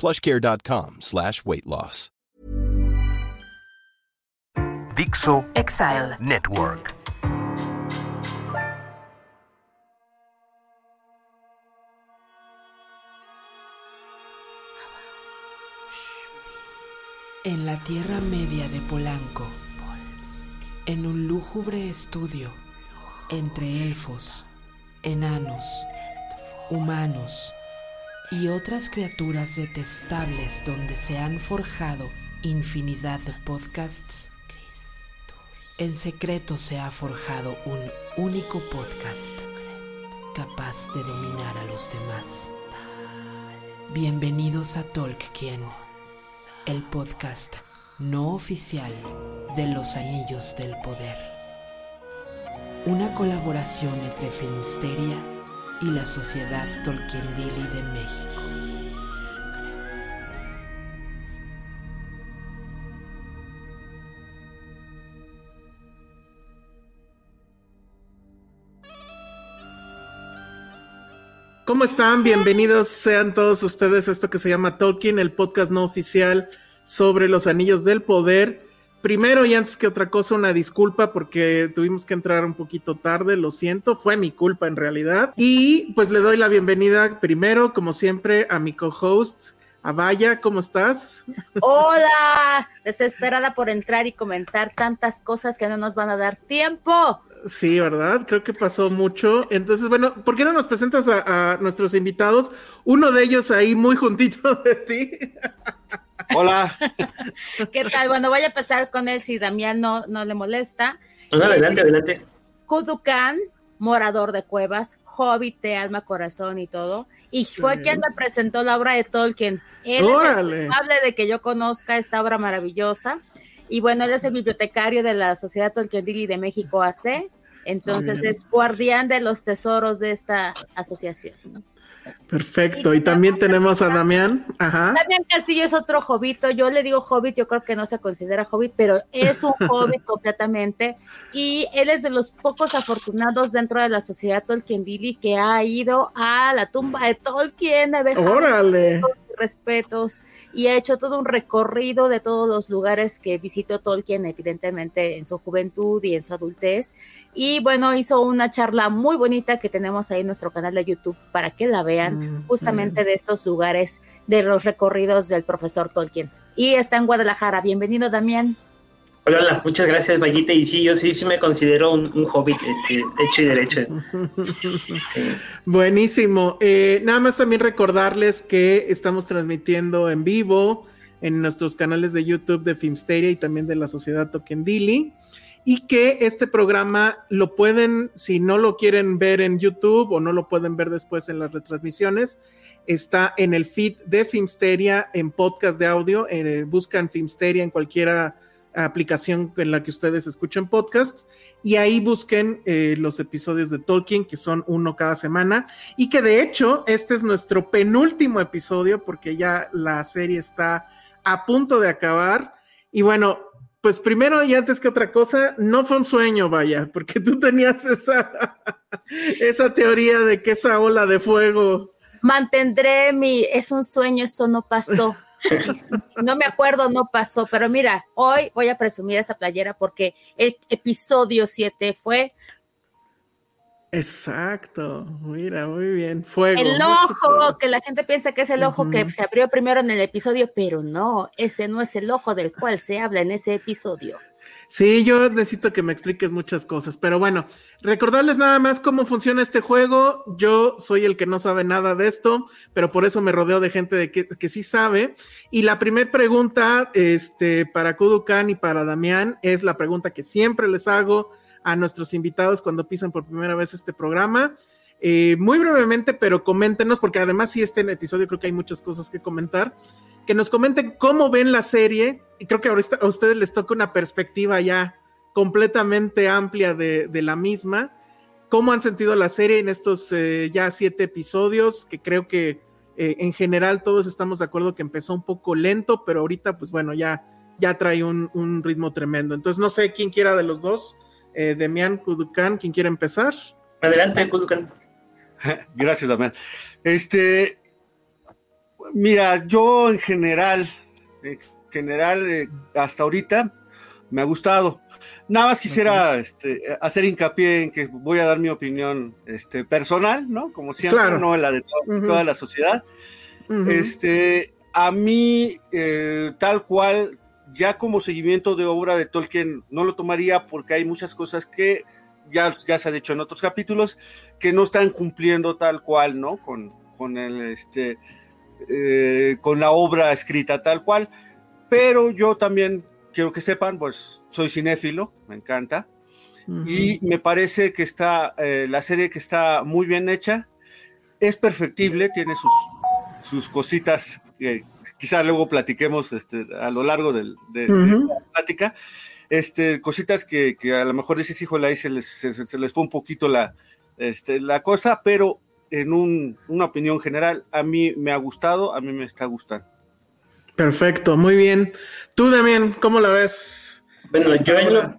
plushcare.com slash weight loss. Dixo Exile. Network. En la Tierra Media de Polanco, en un lúgubre estudio entre elfos, enanos, humanos y otras criaturas detestables donde se han forjado infinidad de podcasts, en secreto se ha forjado un único podcast capaz de dominar a los demás. Bienvenidos a Tolkien, el podcast no oficial de los Anillos del Poder. Una colaboración entre Filmsteria y la Sociedad Tolkiendili de México. ¿Cómo están? Bienvenidos sean todos ustedes a esto que se llama Tolkien, el podcast no oficial sobre los anillos del poder. Primero y antes que otra cosa, una disculpa porque tuvimos que entrar un poquito tarde, lo siento, fue mi culpa en realidad. Y pues le doy la bienvenida primero, como siempre, a mi co-host, a Vaya, ¿cómo estás? Hola, desesperada por entrar y comentar tantas cosas que no nos van a dar tiempo. Sí, ¿verdad? Creo que pasó mucho. Entonces, bueno, ¿por qué no nos presentas a, a nuestros invitados? Uno de ellos ahí muy juntito de ti. Hola. ¿Qué tal? Bueno, voy a empezar con él si Damián no, no le molesta. No, adelante, adelante. Kudukan, morador de cuevas, hobbit de alma, corazón y todo. Y fue Sí. quien me presentó la obra de Tolkien. Él Órale. es el culpable de que yo conozca esta obra maravillosa. Y bueno, él es el bibliotecario de la Sociedad Tolkiendili de México AC. Entonces Bien. es guardián de los tesoros de esta asociación. ¿no? Perfecto. Y también tenemos a Damián. Ajá. Damián Castillo es otro hobbito, yo le digo hobbit, yo creo que no se considera hobbit, pero es un hobbit completamente y él es de los pocos afortunados dentro de la sociedad Tolkiendili que ha ido a la tumba de Tolkien, ha dejado Órale. respetos y ha hecho todo un recorrido de todos los lugares que visitó Tolkien, evidentemente en su juventud y en su adultez. Y bueno, hizo una charla muy bonita que tenemos ahí en nuestro canal de YouTube para que la vean, Mm, justamente de estos lugares, de los recorridos del profesor Tolkien. Y está en Guadalajara. Bienvenido, Damián. Hola, hola, muchas gracias, Vallita. Y sí, yo sí, sí me considero un, un hobbit, este, hecho y derecho. Buenísimo. Eh, nada más también recordarles que estamos transmitiendo en vivo en nuestros canales de YouTube de Filmsteria y también de la Sociedad Tokendili. Y que este programa lo pueden, si no lo quieren ver en YouTube o no lo pueden ver después en las retransmisiones, está en el feed de Filmsteria en podcast de audio. eh, buscan Filmsteria en cualquiera aplicación en la que ustedes escuchen podcasts y ahí busquen eh, los episodios de Tolkien, que son uno cada semana, y que de hecho este es nuestro penúltimo episodio porque ya la serie está a punto de acabar. Y bueno, pues primero y antes que otra cosa, no fue un sueño, vaya, porque tú tenías esa, esa teoría de que esa ola de fuego... Mantendré mi, es un sueño, esto no pasó. Sí, sí, sí. No me acuerdo, no pasó, pero mira, hoy voy a presumir esa playera porque el episodio 7 fue Exacto, mira, muy bien. Fuego. El ojo, que la gente piensa que es el ojo que se abrió primero en el episodio, pero no, ese no es el ojo del cual se habla en ese episodio. Sí, yo necesito que me expliques muchas cosas, pero bueno, recordarles nada más cómo funciona este juego. Yo soy el que no sabe nada de esto, pero por eso me rodeo de gente de que, que sí sabe. Y la primera pregunta, este, para Kudukan y para Damián, es la pregunta que siempre les hago a nuestros invitados cuando pisan por primera vez este programa. Eh, muy brevemente, pero coméntenos, porque además sí, este episodio creo que hay muchas cosas que comentar, que nos comenten cómo ven la serie, y creo que ahorita a ustedes les toca una perspectiva ya completamente amplia de, de la misma, cómo han sentido la serie en estos eh, ya siete episodios, que creo que eh, en general todos estamos de acuerdo que empezó un poco lento, pero ahorita pues bueno, ya, ya trae un, un ritmo tremendo. Entonces no sé quién quiera de los dos eh, Demian Kudukan, ¿quién quiere empezar? Adelante, Kudukan. Gracias, Damián. Este, mira, yo en general, en general, eh, hasta ahorita me ha gustado. Nada más quisiera este, hacer hincapié en que voy a dar mi opinión este, personal, ¿no? Como siempre, Claro. no la de to- toda la sociedad. Este, a mí, eh, tal cual, ya como seguimiento de obra de Tolkien, no lo tomaría porque hay muchas cosas que ya, ya se ha dicho en otros capítulos que no están cumpliendo tal cual, ¿no? Con, con el, este, eh, con la obra escrita tal cual. Pero yo también quiero que sepan, pues soy cinéfilo, me encanta. Y me parece que está, eh, la serie que está muy bien hecha, es perfectible, tiene sus, sus cositas, que quizá luego platiquemos este, a lo largo del, de, la plática, este, cositas que, que a lo mejor dices, híjole, ahí se les, se, se les fue un poquito la, este, la cosa, pero en un- una opinión general, a mí me ha gustado, a mí me está gustando. Perfecto, muy bien. Tú, Damián, ¿cómo la ves? Bueno, yo en, lo,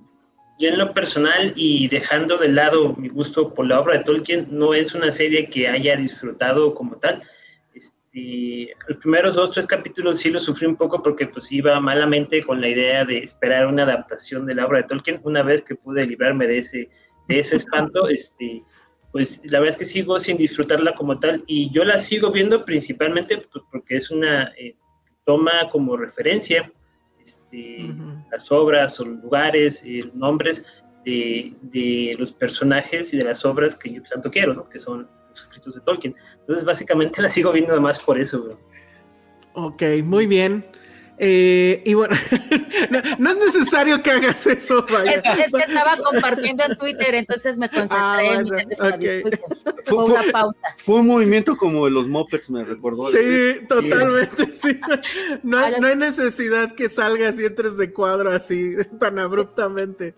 yo en lo personal y dejando de lado mi gusto por la obra de Tolkien, no es una serie que haya disfrutado como tal. Este, los primeros dos, tres capítulos sí lo sufrí un poco porque pues iba malamente con la idea de esperar una adaptación de la obra de Tolkien. Una vez que pude librarme de ese, de ese espanto, este, pues la verdad es que sigo sin disfrutarla como tal y yo la sigo viendo principalmente pues, porque es una eh, toma como referencia este, las obras o los lugares, eh, nombres de, de los personajes y de las obras que yo tanto quiero, ¿no? que son los de Tolkien. Entonces, básicamente la sigo viendo más por eso. Ok, muy bien. Eh, y bueno, no, no es necesario que hagas eso, vaya. Es, es que estaba compartiendo en Twitter, entonces me concentré Ah, en mi bueno, teléfono. ok. disculpen. Fue- una pausa. Fue un movimiento como de los Muppets, me recordó. Sí, totalmente, sí. No, hay- no hay necesidad que salgas y entres de cuadro así, tan abruptamente.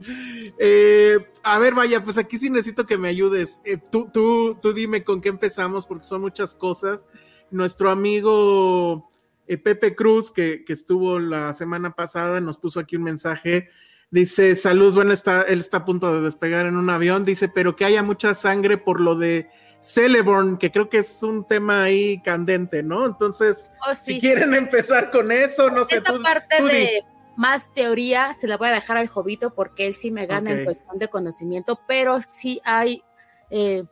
Eh, a ver, vaya, pues aquí sí necesito que me ayudes. Eh, tú, tú, tú dime con qué empezamos, porque son muchas cosas. Nuestro amigo eh, Pepe Cruz, que, que estuvo la semana pasada, nos puso aquí un mensaje. Dice, salud, bueno, está, él está a punto de despegar en un avión. Dice, pero que haya mucha sangre por lo de Celeborn, que creo que es un tema ahí candente, ¿no? Entonces, Oh, si quieren empezar con eso, no sé. Esa parte tú de más teoría se la voy a dejar al Jovito porque él sí me gana Ok. en cuestión de conocimiento, pero sí hay. eh,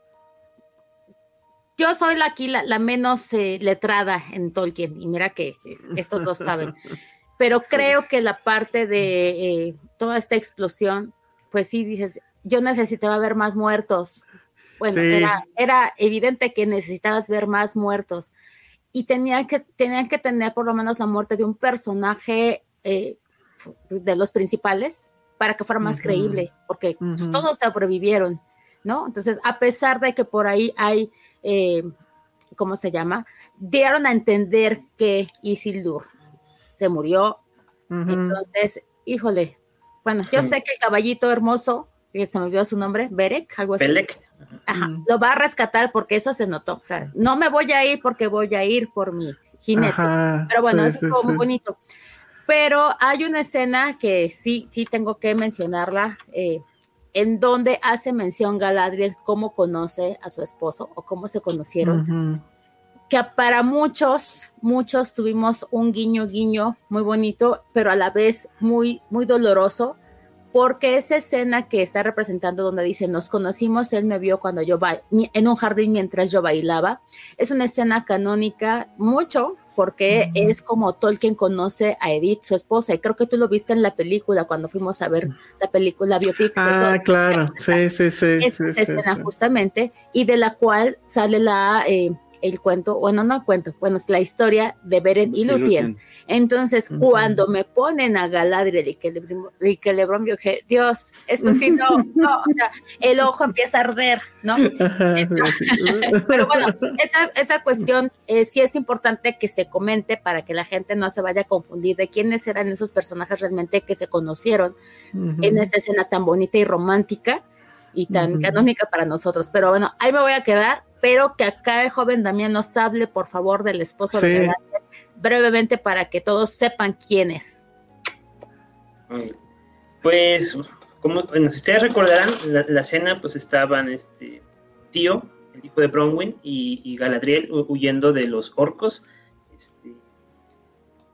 yo soy la, aquí la, la menos eh, letrada en Tolkien, y mira que es- estos dos saben. Pero creo que la parte de eh, toda esta explosión, pues sí dices, yo necesitaba ver más muertos. Bueno, Sí. era, era evidente que necesitabas ver más muertos y tenía que, tenían que tener por lo menos la muerte de un personaje eh, de los principales para que fuera más Ujú. creíble, porque pues, Ujú. todos sobrevivieron, ¿no? Entonces, a pesar de que por ahí hay, eh, ¿cómo se llama? Dieron a entender que Isildur se murió, entonces, híjole, bueno, yo sé que el caballito hermoso, que se me olvidó su nombre, Berek, algo así. Pelec, Ajá, Mm. lo va a rescatar porque eso se notó. O sea, no me voy a ir porque voy a ir por mi jinete. Ajá, Pero bueno, sí, eso sí, es como muy bonito. Pero hay una escena que sí, sí tengo que mencionarla, eh, en donde hace mención Galadriel cómo conoce a su esposo o cómo se conocieron, que para muchos, muchos tuvimos un guiño, guiño muy bonito, pero a la vez muy, muy doloroso, porque esa escena que está representando donde dice nos conocimos, él me vio cuando yo en un jardín mientras yo bailaba, es una escena canónica mucho porque es como Tolkien conoce a Edith, su esposa, y creo que tú lo viste en la película cuando fuimos a ver la película biopic. Ah, claro, sí, sí, sí. Esa escena justamente, y de la cual sale la... Eh, el cuento, bueno, no cuento, bueno, es la historia de Beren y Lúthien. Entonces, cuando me ponen a Galadriel y que, y que Lebron, yo dije, Dios, eso sí, no, no, o sea, el ojo empieza a arder, ¿no? Pero bueno, esa, esa cuestión eh, sí es importante que se comente para que la gente no se vaya a confundir de quiénes eran esos personajes realmente que se conocieron en esa escena tan bonita y romántica y tan canónica para nosotros. Pero bueno, ahí me voy a quedar, pero que acá el joven Damián nos hable, por favor, del esposo de Galadriel brevemente para que todos sepan quién es. Pues, como si ustedes recordarán, la, la cena, pues estaban este tío, el hijo de Bronwyn, y, Galadriel huyendo de los orcos. Este,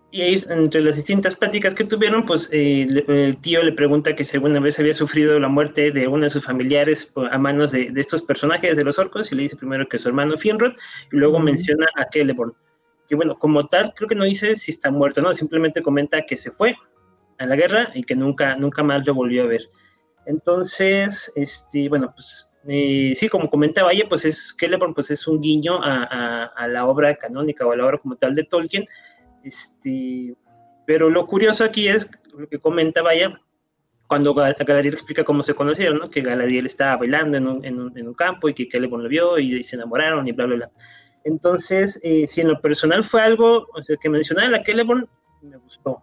y ahí, entre las distintas pláticas que tuvieron, pues eh, el tío le pregunta que si alguna vez había sufrido la muerte de uno de sus familiares a manos de, estos personajes de los orcos, y le dice primero que su hermano Finrod, y luego menciona a Celeborn que bueno, como tal, creo que no dice si está muerto, ¿no? Simplemente comenta que se fue a la guerra y que nunca, nunca más lo volvió a ver. Entonces, este, bueno, pues eh, sí, como comentaba ella, pues es Celeborn, pues es un guiño a, la obra canónica o a la obra como tal de Tolkien. Este, pero lo curioso aquí es lo que comentaba ella, cuando Galadriel explica cómo se conocieron, ¿no? Que Galadriel estaba bailando en un, en un, en un campo y que Celeborn lo vio y se enamoraron y bla, bla, bla. Entonces, eh, si en lo personal fue algo, o sea, que mencionaba la Celeborn, me gustó,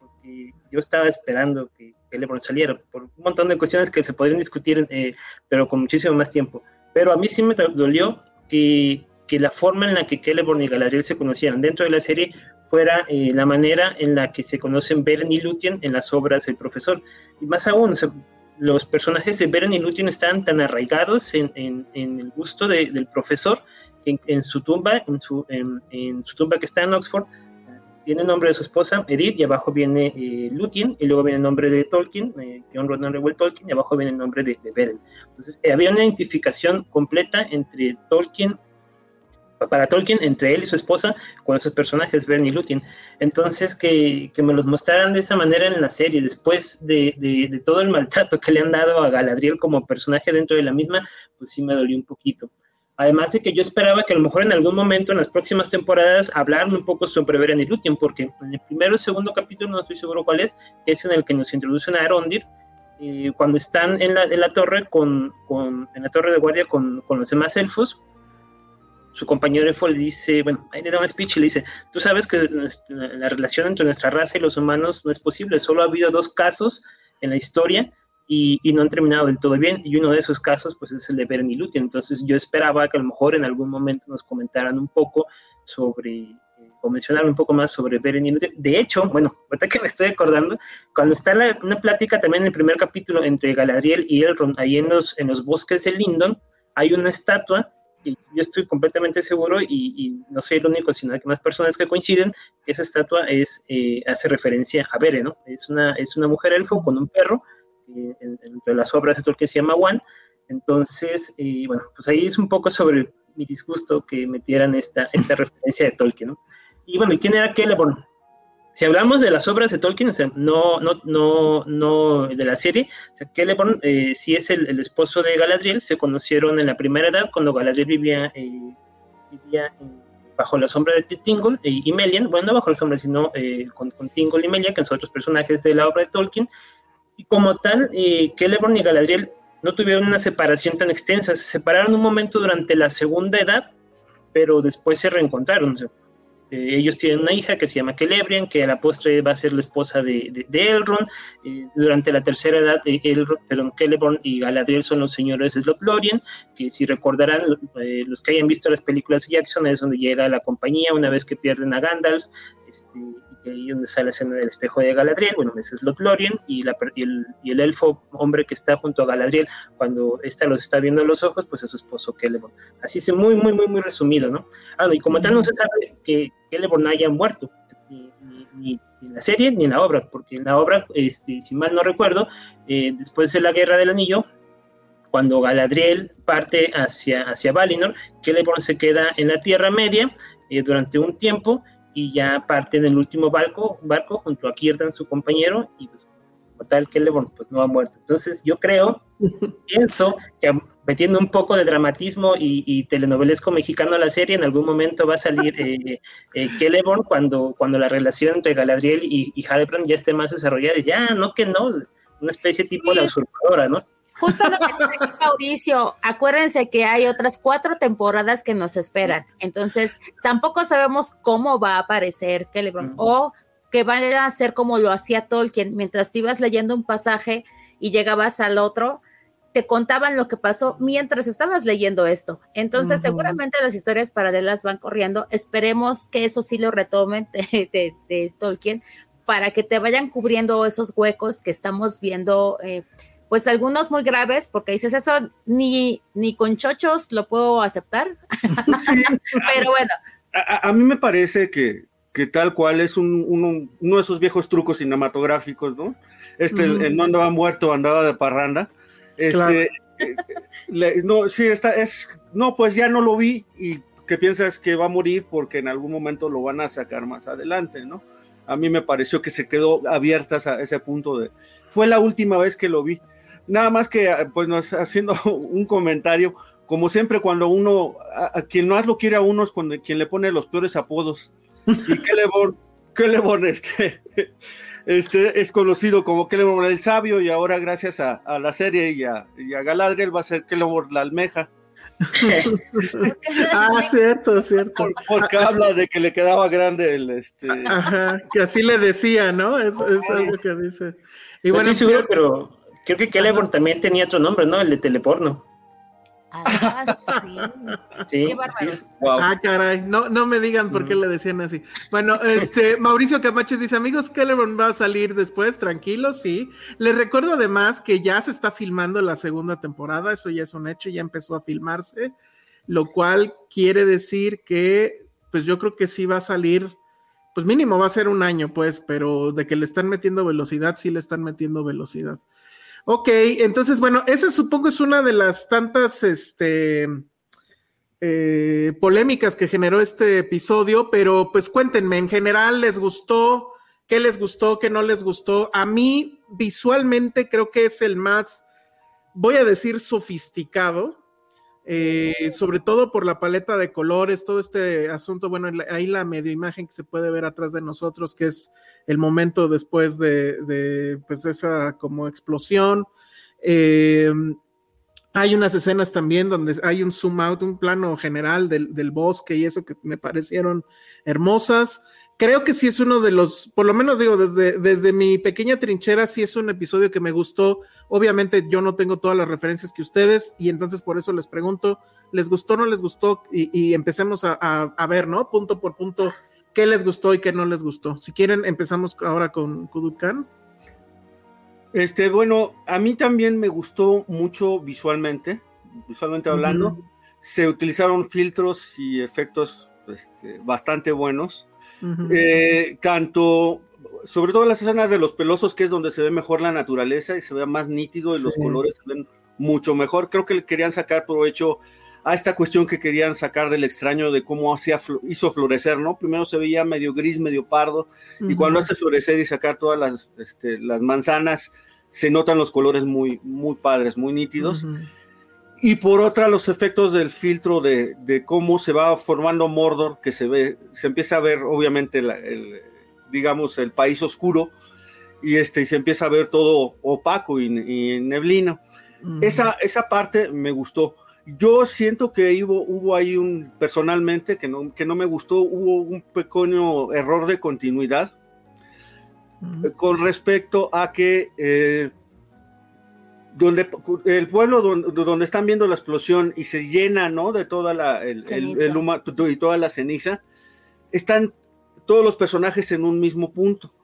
porque yo estaba esperando que Celeborn saliera, por un montón de cuestiones que se podrían discutir, eh, pero con muchísimo más tiempo. Pero a mí sí me dolió que, que la forma en la que Celeborn y Galadriel se conocieran dentro de la serie fuera eh, la manera en la que se conocen Beren y Lúthien en las obras del profesor. Y más aún, los personajes de Beren y Lúthien están tan arraigados en, en, en el gusto del profesor en, su tumba, en su, en, su tumba que está en Oxford, viene el nombre de su esposa, Edith, y abajo viene eh, Lúthien, y luego viene el nombre de Tolkien, eh, John Ronald Reuel Tolkien, y abajo viene el nombre de, de Beren. Entonces, eh, había una identificación completa entre Tolkien, para Tolkien, entre él y su esposa, con esos personajes, Beren y Lúthien. Entonces, que, que, me los mostraran de esa manera en la serie, después de, de, de todo el maltrato que le han dado a Galadriel como personaje dentro de la misma, pues sí me dolió un poquito. Además de que yo esperaba que a lo mejor en algún momento en las próximas temporadas hablaran un poco sobre Beren y Lúthien, porque en el primero o segundo capítulo, no estoy seguro cuál es, es en el que nos introducen a Arondir, eh, cuando están en la, en la torre con, con, en la torre de guardia con, con, los demás elfos, su compañero elfo le dice, bueno, ahí le da un speech y le dice, tú sabes que la relación entre nuestra raza y los humanos no es posible, solo ha habido dos casos en la historia y, no han terminado del todo bien. Y uno de esos casos, pues, es el de Beren y Lúthien. Entonces, yo esperaba que a lo mejor en algún momento nos comentaran un poco sobre, eh, o mencionaran un poco más sobre Beren y Lúthien. De hecho, bueno, ahorita que me estoy acordando, cuando está la, una plática también en el primer capítulo entre Galadriel y Elrond, ahí en los, en los bosques de Lindon, hay una estatua y yo estoy completamente seguro y, no soy el único, sino que más personas que coinciden, que esa estatua es, eh, hace referencia a Beren, ¿no? Es una, es una mujer elfo con un perro entre las obras de Tolkien se llama One. Entonces, eh, bueno, pues ahí es un poco sobre mi disgusto que metieran esta, esta referencia de Tolkien, ¿no? Y bueno, ¿quién era Celeborn? Si hablamos de las obras de Tolkien, o sea, no, no, no, no de la serie, o sea, Celeborn eh, sí es el, esposo de Galadriel, se conocieron en la primera edad cuando Galadriel vivía, eh, vivía bajo la sombra de Tingle y, Melian, bueno, no bajo la sombra, sino con, con Tingle y Melian, que son otros personajes de la obra de Tolkien, y como tal, eh, Celeborn y Galadriel no tuvieron una separación tan extensa. Se separaron un momento durante la segunda edad, pero después se reencontraron. Eh, ellos tienen una hija que se llama Celebrian, que a la postre va a ser la esposa de, Elrond. Eh, durante la tercera edad, eh, Elrond, Celeborn y Galadriel son los señores de Lothlorien, que si recordarán, los que hayan visto las películas de Jackson, es donde llega la compañía una vez que pierden a Gandalf. Este, ahí donde sale la escena del espejo de Galadriel, bueno, es Lothlorien, y, la, y, el, y, el, elfo hombre que está junto a Galadriel, cuando ésta los está viendo a los ojos, pues es su esposo Celeborn. Así es muy, muy, muy, muy resumido, ¿no? Ah, y como tal no se sabe que Celeborn haya muerto, ni, ni en la serie ni en la obra, porque en la obra, este, si mal no recuerdo, eh, después de la Guerra del Anillo, cuando Galadriel parte hacia, hacia Valinor, Celeborn se queda en la Tierra Media eh, durante un tiempo y ya parte en el último barco, barco junto a Kirdan, su compañero, y pues, tal, Celeborn pues no ha muerto. Entonces yo creo, pienso que metiendo un poco de dramatismo y, telenovelesco mexicano a la serie, en algún momento va a salir eh, eh Celeborn cuando, cuando la relación entre Galadriel y, y ya esté más desarrollada. Y ya, no que no, una especie tipo de la usurpadora, ¿no? Justo lo que dice Mauricio, acuérdense que hay otras cuatro temporadas que nos esperan, entonces tampoco sabemos cómo va a aparecer Celeborn o que van a hacer como lo hacía Tolkien, mientras te ibas leyendo un pasaje y llegabas al otro, te contaban lo que pasó mientras estabas leyendo esto. Entonces, seguramente las historias paralelas van corriendo. Esperemos que eso sí lo retomen de, Tolkien para que te vayan cubriendo esos huecos que estamos viendo. Eh, pues algunos muy graves, porque dices eso, ni, ni con chochos lo puedo aceptar. Pero bueno. A, mí me parece que, que tal cual es un, uno, uno, de esos viejos trucos cinematográficos, ¿no? Este, el, no andaba muerto, andaba de parranda. Este, eh, no, sí, está, es, no, pues ya no lo vi y que piensas que va a morir porque en algún momento lo van a sacar más adelante, ¿no? A mí me pareció que se quedó abierta a ese punto de, fue la última vez que lo vi. Nada más que, ah, pues, nos haciendo un comentario, como siempre, cuando uno, a, quien más lo quiere a uno es cuando, quien le pone los peores apodos. Y Celeborn, Celeborn, este, este, es conocido como Celeborn el Sabio, y ahora, gracias a, la serie y a, Galadriel, va a ser Celeborn la Almeja. ah, cierto, cierto. porque ah, habla de que le quedaba grande el este. Ajá, que así le decía, ¿no? Es, es algo que dice. Y bueno, estoy seguro, pero Creo que Celeborn también tenía otro nombre, ¿no? El de teleporno. Ah, sí. sí Qué bárbaro. Ah, caray. No, no me digan por qué le decían así. Bueno, este, Mauricio Camacho dice, amigos, Celeborn va a salir después, tranquilos, sí. Les recuerdo además que ya se está filmando la segunda temporada, eso ya es un hecho, ya empezó a filmarse, lo cual quiere decir que, pues yo creo que sí va a salir, pues mínimo va a ser un año, pues, pero de que le están metiendo velocidad, sí le están metiendo velocidad. Ok, entonces, bueno, esa supongo es una de las tantas este, eh, polémicas que generó este episodio, pero pues cuéntenme, en general, ¿les gustó? ¿Qué les gustó? ¿Qué no les gustó? A mí, visualmente, creo que es el más, voy a decir, sofisticado. Eh, sobre todo por la paleta de colores, todo este asunto, bueno, ahí la medio imagen que se puede ver atrás de nosotros, que es el momento después de, pues esa como explosión. Eh, hay unas escenas también donde hay un zoom out, un plano general del, del, bosque y eso que me parecieron hermosas. Creo que sí es uno de los, por lo menos digo, desde, desde mi pequeña trinchera, sí es un episodio que me gustó. Obviamente yo no tengo todas las referencias que ustedes y entonces por eso les pregunto, ¿les gustó o no les gustó? Y, empecemos a, a, ver, ¿no? Punto por punto qué les gustó y qué no les gustó. Si quieren, empezamos ahora con Kudukan. Este, bueno, a mí también me gustó mucho visualmente, visualmente hablando. Se utilizaron filtros y efectos este, bastante buenos. Eh, tanto, sobre todo las escenas de los pelosos, que es donde se ve mejor la naturaleza y se ve más nítido y los colores se ven mucho mejor. Creo que le querían sacar provecho a esta cuestión que querían sacar del extraño de cómo hacía, hizo florecer, ¿no? Primero se veía medio gris, medio pardo, y cuando hace florecer y sacar todas las, este, las manzanas, se notan los colores muy, muy padres, muy nítidos. Y por otra, los efectos del filtro de, de, cómo se va formando Mordor, que se ve, se empieza a ver, obviamente, el, digamos, el país oscuro, y, este, y se empieza a ver todo opaco y, y neblino. esa, esa parte me gustó. Yo siento que hubo, hubo ahí un, personalmente, que no, que no me gustó, hubo un pequeño error de continuidad eh, con respecto a que eh, donde el pueblo donde, donde, están viendo la explosión y se llena, ¿no? De toda la, el, y toda la ceniza, están todos los personajes en un mismo punto.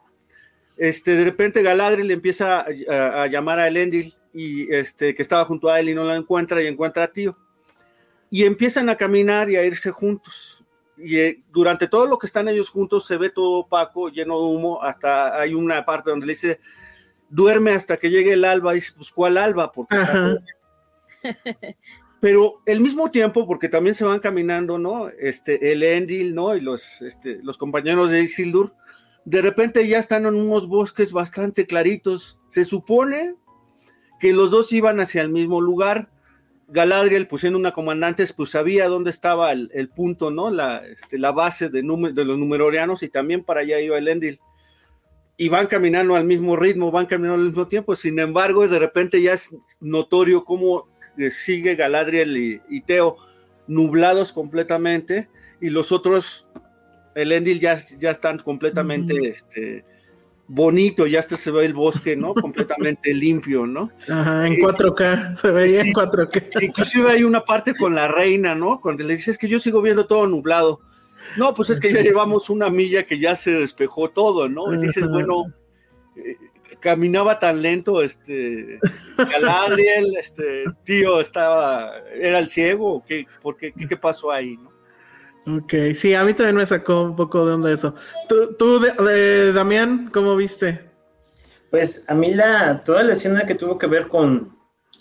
Este, de repente Galadriel le empieza a, a llamar a Elendil y este, que estaba junto a él y no la encuentra y encuentra a tío. Y empiezan a caminar y a irse juntos. y eh, durante todo lo que están ellos juntos se ve todo opaco, lleno de humo, hasta hay una parte donde le dice, duerme hasta que llegue el alba, y dice, pues ¿cuál alba? Porque pero el mismo tiempo, porque también se van caminando, ¿no? Este, el Endil, ¿no? Y los, este, los compañeros de Isildur, de repente ya están en unos bosques bastante claritos. Se supone que los dos iban hacia el mismo lugar. Galadriel, pues siendo una comandante, pues sabía dónde estaba el, punto, ¿no? La, este, la base de, de los numerorianos y también para allá iba el Endil. Y van caminando al mismo ritmo, van caminando al mismo tiempo. Sin embargo, de repente ya es notorio cómo eh, sigue Galadriel y, y Teo nublados completamente y los otros el Endil ya, ya están completamente este, bonito, ya hasta se ve el bosque, ¿no? completamente limpio, ¿no? Ajá, en 4K, se veía en 4K. Inclusive hay una parte con la reina, ¿no? Cuando le dices que yo sigo viendo todo nublado. No, pues es que ya llevamos una milla que ya se despejó todo, ¿no? Y dices, bueno, eh, caminaba tan lento, este, Galadriel, este, tío, estaba, era el ciego, ¿qué, por qué, qué, qué pasó ahí, no? Ok, sí, a mí también me sacó un poco de onda eso. ¿Tú, tú de, Damián, cómo viste? Pues a mí la, toda la escena que tuvo que ver con,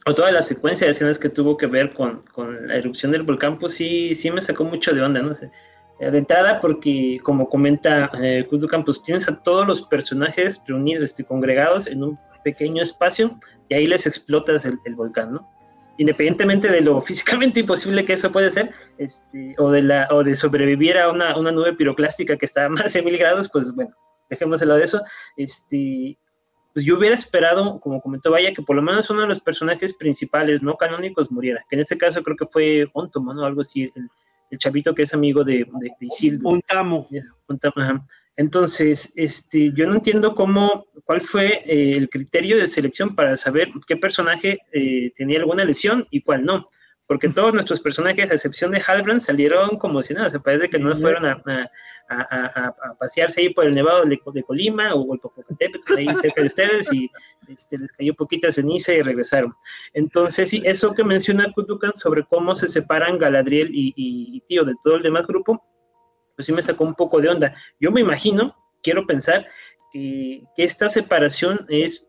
o toda la secuencia de escenas que tuvo que ver con, con la erupción del volcán, pues sí, sí me sacó mucho de onda, no sé. De entrada, porque como comenta eh, Campos, tienes a todos los personajes reunidos, este, congregados en un pequeño espacio y ahí les explotas el, el volcán, ¿no? independientemente de lo físicamente imposible que eso puede ser, este, o, de la, o de sobrevivir a una, una nube piroclástica que está a más de mil grados, pues bueno, dejémoselo de eso. Este, pues yo hubiera esperado, como comentó Vaya, que por lo menos uno de los personajes principales, no canónicos, muriera. Que en este caso creo que fue Ontomo, ¿no? Algo así, el, chavito que es amigo de, de, de Isildur. Ontamo. Entonces, este, yo no entiendo cómo, cuál fue eh, el criterio de selección para saber qué personaje eh, tenía alguna lesión y cuál no. Porque todos nuestros personajes, a excepción de Halbrand, salieron como si nada. Se parece que no fueron a, pasearse ahí por el nevado de, Colima o el Popocatépetl, ahí cerca de ustedes, y este, les cayó poquita ceniza y regresaron. Entonces, sí, eso que menciona Kutukan sobre cómo se separan Galadriel y, y Tío de todo el demás grupo, pues sí me sacó un poco de onda. Yo me imagino, quiero pensar, que, esta separación es,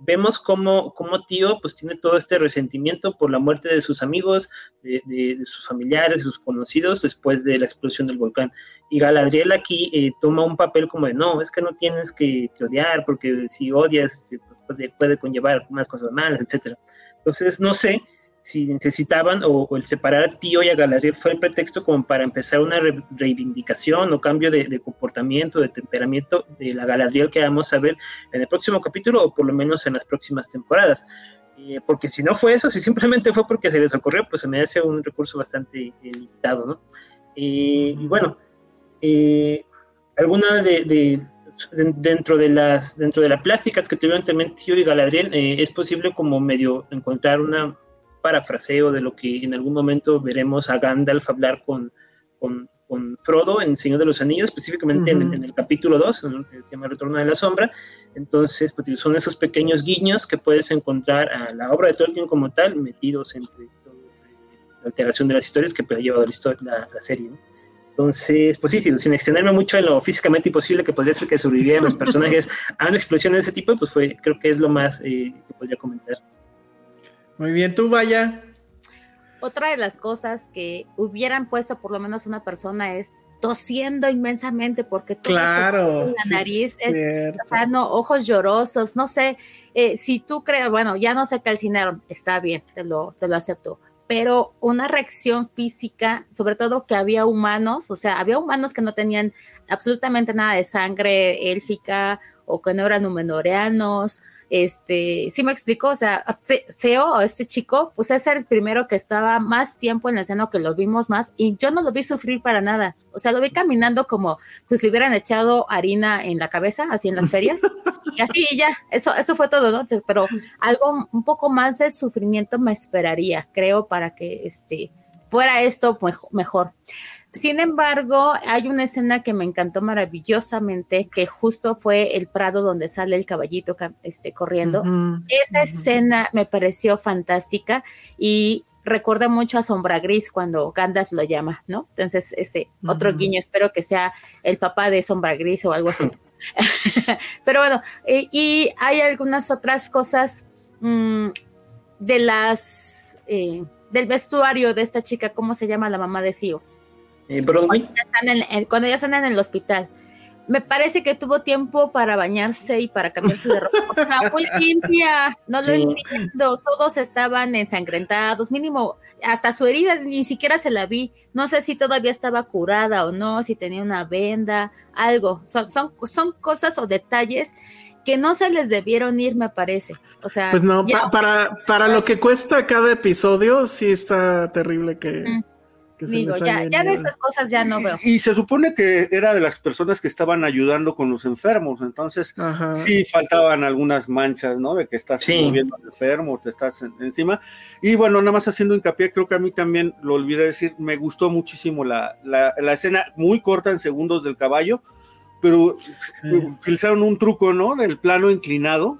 vemos como, como tío pues tiene todo este resentimiento por la muerte de sus amigos, de, sus familiares, sus conocidos después de la explosión del volcán. Y Galadriel aquí eh, toma un papel como de, no, es que no tienes que, odiar, porque si odias puede, puede, conllevar más cosas malas, etc. Entonces, no sé si necesitaban o, el separar a Tío y a Galadriel fue el pretexto como para empezar una reivindicación o cambio de, comportamiento, de temperamento de la Galadriel que vamos a ver en el próximo capítulo o por lo menos en las próximas temporadas. Eh, porque si no fue eso, si simplemente fue porque se les ocurrió, pues se me hace un recurso bastante eh, limitado, ¿no? Eh, y bueno, alguna de, dentro de las dentro de las plásticas que tuvieron también Tío y Galadriel es posible como medio encontrar una parafraseo de lo que en algún momento veremos a Gandalf hablar con, con, Frodo en Señor de los Anillos, específicamente en, el capítulo 2, en el que se llama Retorno de la Sombra. Entonces, pues, son esos pequeños guiños que puedes encontrar a la obra de Tolkien como tal, metidos entre la alteración de las historias que puede llevar la, la, serie. Entonces, pues sí, sin extenderme mucho en lo físicamente imposible que podría ser que sobrevivieran los personajes a una explosión de ese tipo, pues fue, creo que es lo más eh, que podría comentar. Muy bien, tú vaya. Otra de las cosas que hubieran puesto por lo menos una persona es tosiendo inmensamente porque todo claro, la nariz es, ojos llorosos, no sé, eh, si tú crees, bueno, ya no se calcinaron, está bien, te lo, te lo acepto, pero una reacción física, sobre todo que había humanos, o sea, había humanos que no tenían absolutamente nada de sangre élfica o que no eran numenoreanos, este, sí me explicó, o sea, Theo, este chico, pues es el primero que estaba más tiempo en la escena que lo vimos más y yo no lo vi sufrir para nada, o sea, lo vi caminando como pues le hubieran echado harina en la cabeza, así en las ferias, y así y ya, eso, eso fue todo, ¿no? Pero algo, un poco más de sufrimiento me esperaría, creo, para que este, fuera esto mejor. Sin embargo, hay una escena que me encantó maravillosamente, que justo fue el prado donde sale el caballito este, corriendo. Esa escena me pareció fantástica y recuerda mucho a Sombra Gris cuando Gandalf lo llama, ¿no? Entonces, ese otro guiño, espero que sea el papá de Sombra Gris o algo así. Pero bueno, eh, y hay algunas otras cosas mm, de las eh, del vestuario de esta chica, ¿cómo se llama la mamá de Fío? Eh, cuando, cuando ya están en el hospital me parece que tuvo tiempo para bañarse y para cambiarse de ropa. O sea, muy limpia, no lo entiendo. Todos estaban ensangrentados, mínimo, hasta su herida ni siquiera se la vi. No sé si todavía estaba curada o no, si tenía una venda, algo. Son, son, son cosas o detalles que no se les debieron ir, me parece. O sea, pues no, para, para lo que cuesta cada episodio, sí está terrible que. Digo, ya, ya de esas cosas ya no veo. Y, se supone que era de las personas que estaban ayudando con los enfermos, entonces sí faltaban algunas manchas, ¿no? De que estás moviendo al enfermo, te estás encima. Y bueno, nada más haciendo hincapié, creo que a mí también, lo olvidé decir, me gustó muchísimo la, la, la escena muy corta en segundos del caballo, pero utilizaron un truco, ¿no? Del plano inclinado,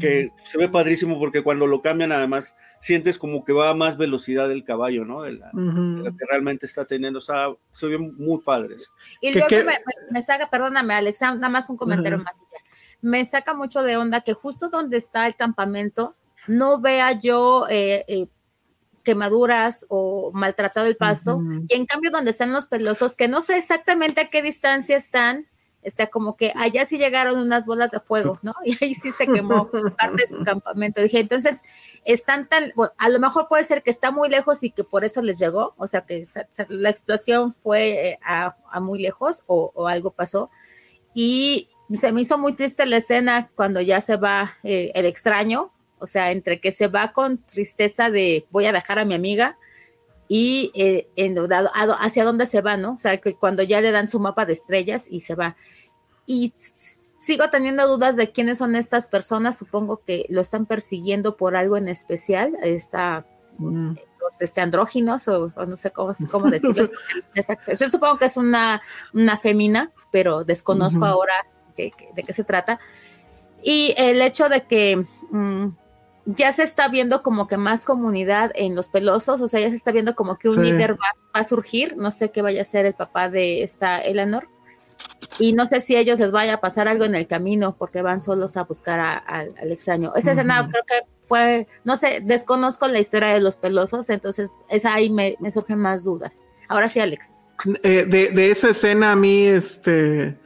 que se ve padrísimo porque cuando lo cambian además sientes como que va a más velocidad el caballo, ¿no? De la, que realmente está teniendo, o sea, se ven muy padres. Y luego Me, me, saca, perdóname Alex, nada más un comentario más allá. Me saca mucho de onda que justo donde está el campamento no vea yo eh, eh, quemaduras o maltratado el pasto, y en cambio donde están los pelosos, que no sé exactamente a qué distancia están, o sea, como que allá sí llegaron unas bolas de fuego, ¿no? Y ahí sí se quemó parte de su campamento. Dije, entonces, están tan, a lo mejor puede ser que está muy lejos y que por eso les llegó, o sea, que la explosión fue eh, a, muy lejos o, algo pasó. Y se me hizo muy triste la escena cuando ya se va eh, el extraño, o sea, entre que se va con tristeza de voy a dejar a mi amiga y eh, en, hacia dónde se va, ¿no? O sea, que cuando ya le dan su mapa de estrellas y se va. Y sigo teniendo dudas de quiénes son estas personas, supongo que lo están persiguiendo por algo en especial, está mm. los este, andróginos o, no sé cómo, cómo decirlo. Exacto. Yo supongo que es una, una femina, pero desconozco ahora de qué se trata. Y el hecho de que... Mm, ya se está viendo como que más comunidad en los pelosos, o sea, ya se está viendo como que un líder va, a surgir, no sé qué vaya a ser el papá de esta Eleanor, y no sé si a ellos les vaya a pasar algo en el camino porque van solos a buscar al extraño. Esa escena creo que fue, no sé, desconozco la historia de los pelosos, entonces ahí me, surgen más dudas. Ahora sí, Alex. Eh, de, de, esa escena a mí, este,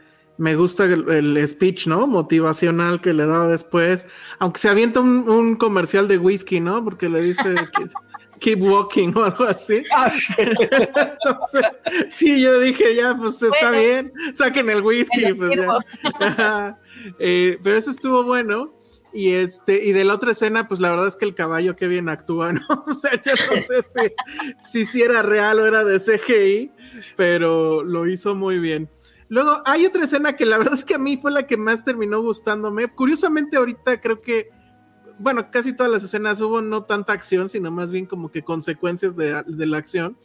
me gusta el, speech, ¿no? Motivacional que le da después, aunque se avienta un, comercial de whisky, ¿no? Porque le dice keep walking o algo así. Ah, Entonces, sí, yo dije, ya, pues está bien, saquen el whisky. Pues, eh, pero eso estuvo bueno. Y este, y de la otra escena, pues la verdad es que el caballo qué bien actúa, ¿no? O sea, yo no sé si, si era real o era de CGI, pero lo hizo muy bien. Luego hay otra escena que la verdad es que a mí fue la que más terminó gustándome. Curiosamente ahorita creo que, bueno, casi todas las escenas hubo no tanta acción, sino más bien como que consecuencias de, la acción.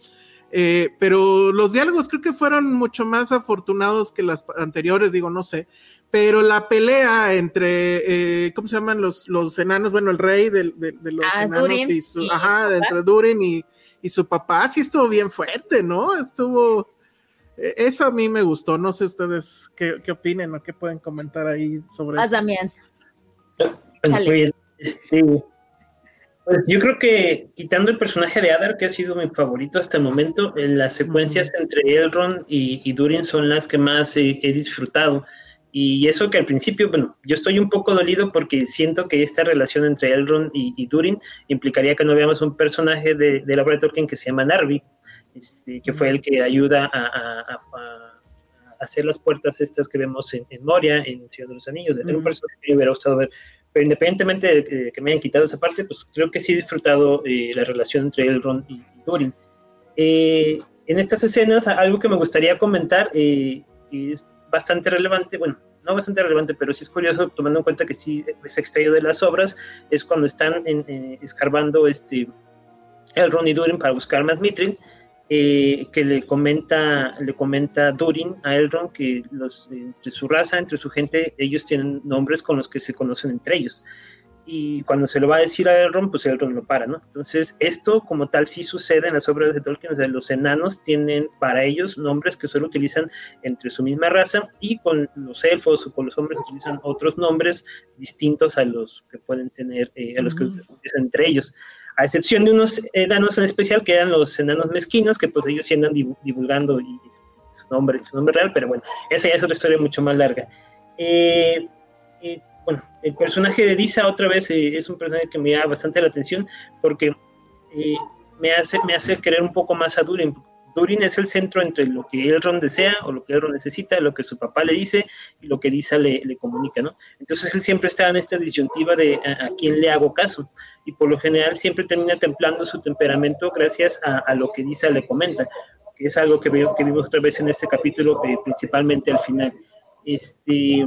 Eh, pero los diálogos creo que fueron mucho más afortunados que las anteriores, digo, no sé. Pero la pelea entre, eh, ¿cómo se llaman los, los enanos? Bueno, el rey de, los ah, enanos y su, ajá, entre Durin y, y su papá, sí estuvo bien fuerte, ¿no? Estuvo, eso a mí me gustó. No sé ustedes qué, qué opinen o qué pueden comentar ahí sobre eso. Damián. Pues, este, pues, yo creo que quitando el personaje de Adar, que ha sido mi favorito hasta el momento, las secuencias entre Elrond y, Durin son las que más he, disfrutado. Y eso que al principio, bueno, yo estoy un poco dolido porque siento que esta relación entre Elrond y, Durin implicaría que no veamos un personaje de, de la obra de Tolkien que se llama Narvi, este, que fue el que ayuda a, hacer las puertas estas que vemos en, Moria, en Ciudad de los Anillos, de un personaje que me hubiera gustado ver. Pero independientemente de que, me hayan quitado esa parte, pues creo que sí he disfrutado eh, la relación entre Elrond y, Durin. Eh, en estas escenas, algo que me gustaría comentar, eh, y es bastante relevante, bueno, no bastante relevante, pero sí es curioso, tomando en cuenta que sí es extraído de las obras, es cuando están escarbando este, Elrond y Durin para buscar más Mithril, eh, que le comenta, le comenta Durin a Elrond que los, entre su raza, entre su gente, ellos tienen nombres con los que se conocen entre ellos. y cuando se lo va a decir a Elrond, pues Elrond lo para, ¿no? Entonces, esto como tal sí sucede en las obras de Tolkien, o sea, los enanos tienen para ellos nombres que solo utilizan entre su misma raza y con los elfos o con los hombres utilizan otros nombres distintos a los que pueden tener, eh, a los que utilizan entre ellos. A excepción de unos enanos en especial, que eran los enanos mezquinos, que pues ellos sí andan divulgando y, su, nombre, su nombre real, pero bueno, esa ya es otra historia mucho más larga. Eh, eh bueno, el personaje de Disa otra vez eh, es un personaje que me da bastante la atención porque me, hace, me hace querer un poco más a Durin. Durin es el centro entre lo que Elrond desea o lo que Elrond necesita, lo que su papá le dice y lo que Disa le, le comunica, ¿no? Entonces él siempre está en esta disyuntiva de a, quién le hago caso y por lo general siempre termina templando su temperamento gracias a, lo que Disa le comenta, que es algo que, veo, que vimos otra vez en este capítulo, eh, principalmente al final. Este,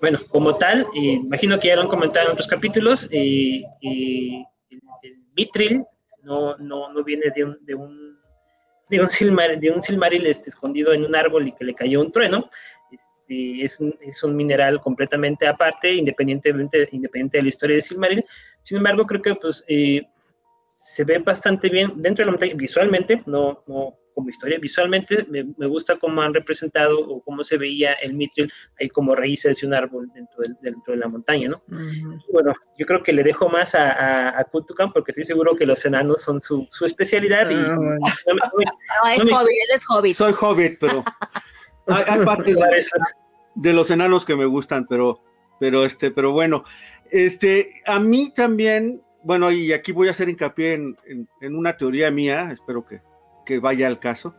bueno, como tal, eh, imagino que ya lo han comentado en otros capítulos, eh, eh, el, Mitril no, no, no, viene de un, de un, de un, silmar, de un silmaril escondido en un árbol y que le cayó un trueno. Este, es, un, es, un, mineral completamente aparte, independientemente independiente de la historia de Silmaril. Sin embargo, creo que pues, se ve bastante bien dentro de la montaña, visualmente, no, no, como historia. Visualmente me, gusta cómo han representado o cómo se veía el Mithril ahí como raíces de un árbol dentro, dentro de la montaña, ¿no? Bueno, yo creo que le dejo más a, a, a Kutukan porque estoy seguro que los enanos son su, su especialidad. y, ah, no, es hobbit, él es hobbit. Soy hobbit, pero hay, partes de, los enanos que me gustan, pero, pero, este, pero bueno, este, a mí también, bueno, y aquí voy a hacer hincapié en, en una teoría mía, espero que que vaya al caso.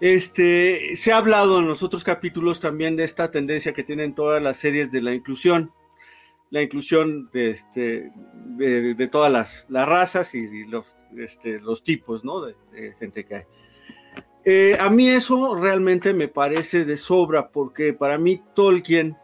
Este, se ha hablado en los otros capítulos también de esta tendencia que tienen todas las series de la inclusión, la inclusión de, este, de, todas las, las, razas y, los, este, los tipos ¿no? de, gente que hay. Eh, a mí eso realmente me parece de sobra porque para mí Tolkien,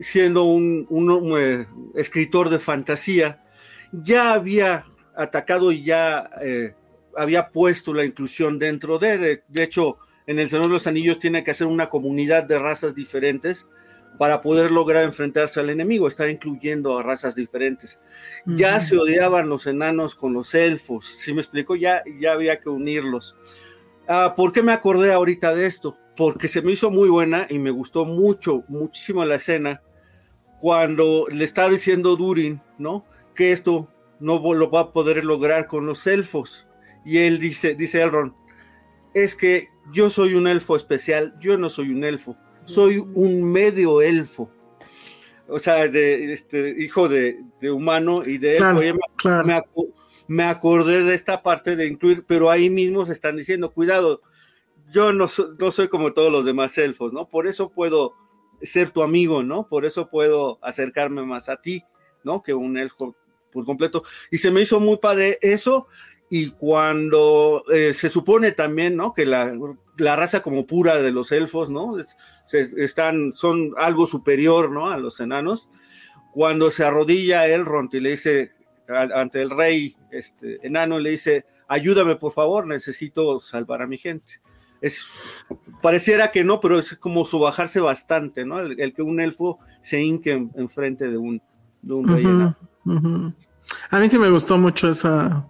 siendo un, un eh, escritor de fantasía, ya había atacado y ya eh, había puesto la inclusión dentro de, de hecho, en el Señor de los Anillos tiene que hacer una comunidad de razas diferentes para poder lograr enfrentarse al enemigo, está incluyendo a razas diferentes. Ya se odiaban los enanos con los elfos, si me explico? Ya, ya había que unirlos. Ah, ¿Por qué me acordé ahorita de esto? Porque se me hizo muy buena y me gustó mucho, muchísimo la escena cuando le está diciendo Durin, ¿no? Que esto no lo va a poder lograr con los elfos. Y él dice, dice Elrond, es que yo soy un elfo especial, yo no soy un elfo, soy un medio elfo. O sea, de este hijo de, humano y de elfo. Me, me, acordé de esta parte de incluir, pero ahí mismo se están diciendo, cuidado, yo no, no soy como todos los demás elfos, ¿no? Por eso puedo ser tu amigo, ¿no? Por eso puedo acercarme más a ti, ¿no? Que un elfo por completo. Y se me hizo muy padre eso y cuando eh, se supone también, ¿no? Que la, raza como pura de los elfos, ¿no? están, son algo superior, ¿no? A los enanos. Cuando se arrodilla Elrond y le dice ante el rey este, enano, le dice, ayúdame por favor, necesito salvar a mi gente. Es, pareciera que no, pero es como subajarse bastante, ¿no? El, que un elfo se hinque en, frente de un, de un rey enano. A mí sí me gustó mucho esa,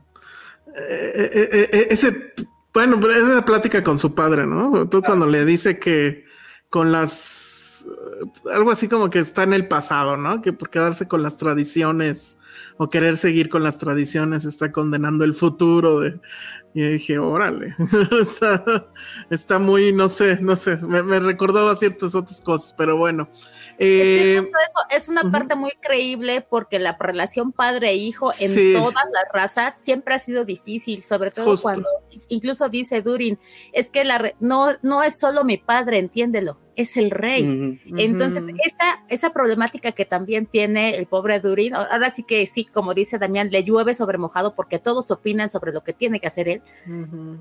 ese, bueno, esa plática con su padre, ¿no? Tú cuando le dice que con las, algo así como que está en el pasado, ¿no? Que por quedarse con las tradiciones o querer seguir con las tradiciones está condenando el futuro de, y dije, órale, está, muy, no sé, no sé, me, recordó a ciertas otras cosas, pero bueno. Eh, es eso es una parte muy creíble porque la relación padre-hijo en todas las razas siempre ha sido difícil, sobre todo cuando incluso dice Durin, es que la no, no es solo mi padre, entiéndelo, es el rey. Entonces, esa, esa problemática que también tiene el pobre Durin, ahora sí que sí, como dice Damián, le llueve sobre mojado porque todos opinan sobre lo que tiene que hacer él,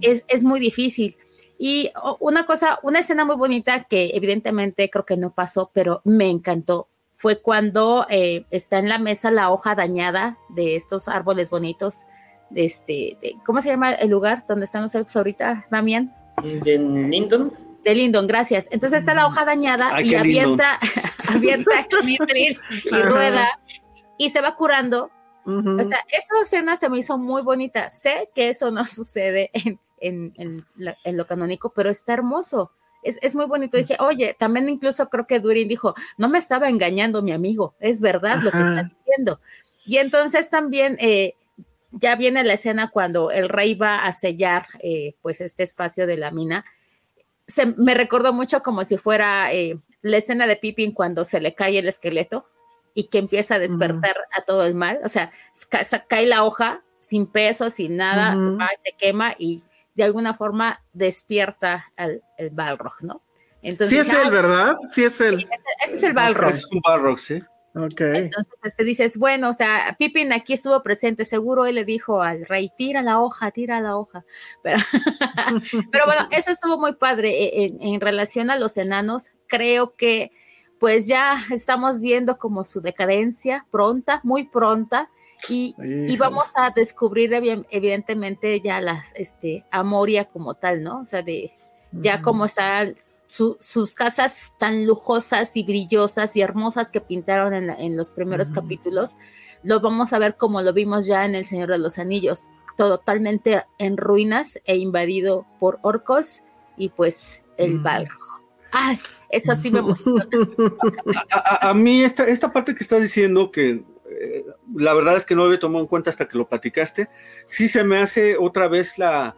es, es muy difícil. Y una cosa, una escena muy bonita que evidentemente creo que no pasó, pero me encantó, fue cuando eh, está en la mesa la hoja dañada de estos árboles bonitos. Este, ¿Cómo se llama el lugar donde están los elfos ahorita, Damián? De Lindon de Lindon, gracias. Entonces está la hoja dañada y abierta, abierta y rueda y se va curando. O sea, esa escena se me hizo muy bonita. Sé que eso no sucede en, en, en la- en lo canónico, pero está hermoso. Es, es muy bonito. Dije, oye, también incluso creo que Durin dijo, no me estaba engañando mi amigo, es verdad lo que está diciendo. Y entonces también eh, ya viene la escena cuando el rey va a sellar eh, pues este espacio de la mina. Se, me recordó mucho como si fuera eh, la escena de Pippin cuando se le cae el esqueleto y que empieza a despertar a todo el mal. O sea, ca- cae la hoja sin peso, sin nada, va se quema y de alguna forma despierta al el Balrog, ¿no? Entonces, Sí es él, "Ah, ¿verdad? Sí es él. sí, ese, ese es el Balrog. Es un Balrog, sí. Ok. Entonces, este dices, bueno, o sea, Pippin aquí estuvo presente, seguro él le dijo al rey, tira la hoja, tira la hoja. Pero, pero bueno, eso estuvo muy padre. E- En, en relación a los enanos, creo que pues ya estamos viendo como su decadencia pronta, muy pronta, y, y vamos a descubrir evi- evidentemente ya las, este, a Moria como tal, ¿no? O sea, de ya como están su- sus casas tan lujosas y brillosas y hermosas que pintaron en, en los primeros Ujú. capítulos, lo vamos a ver como lo vimos ya en El Señor de los Anillos, totalmente en ruinas e invadido por orcos y pues el Mm. Balrog. Ay, eso sí me emociona. A, a- a mí esta, esta parte que estás diciendo, que eh, la verdad es que no lo había tomado en cuenta hasta que lo platicaste, sí se me hace otra vez la,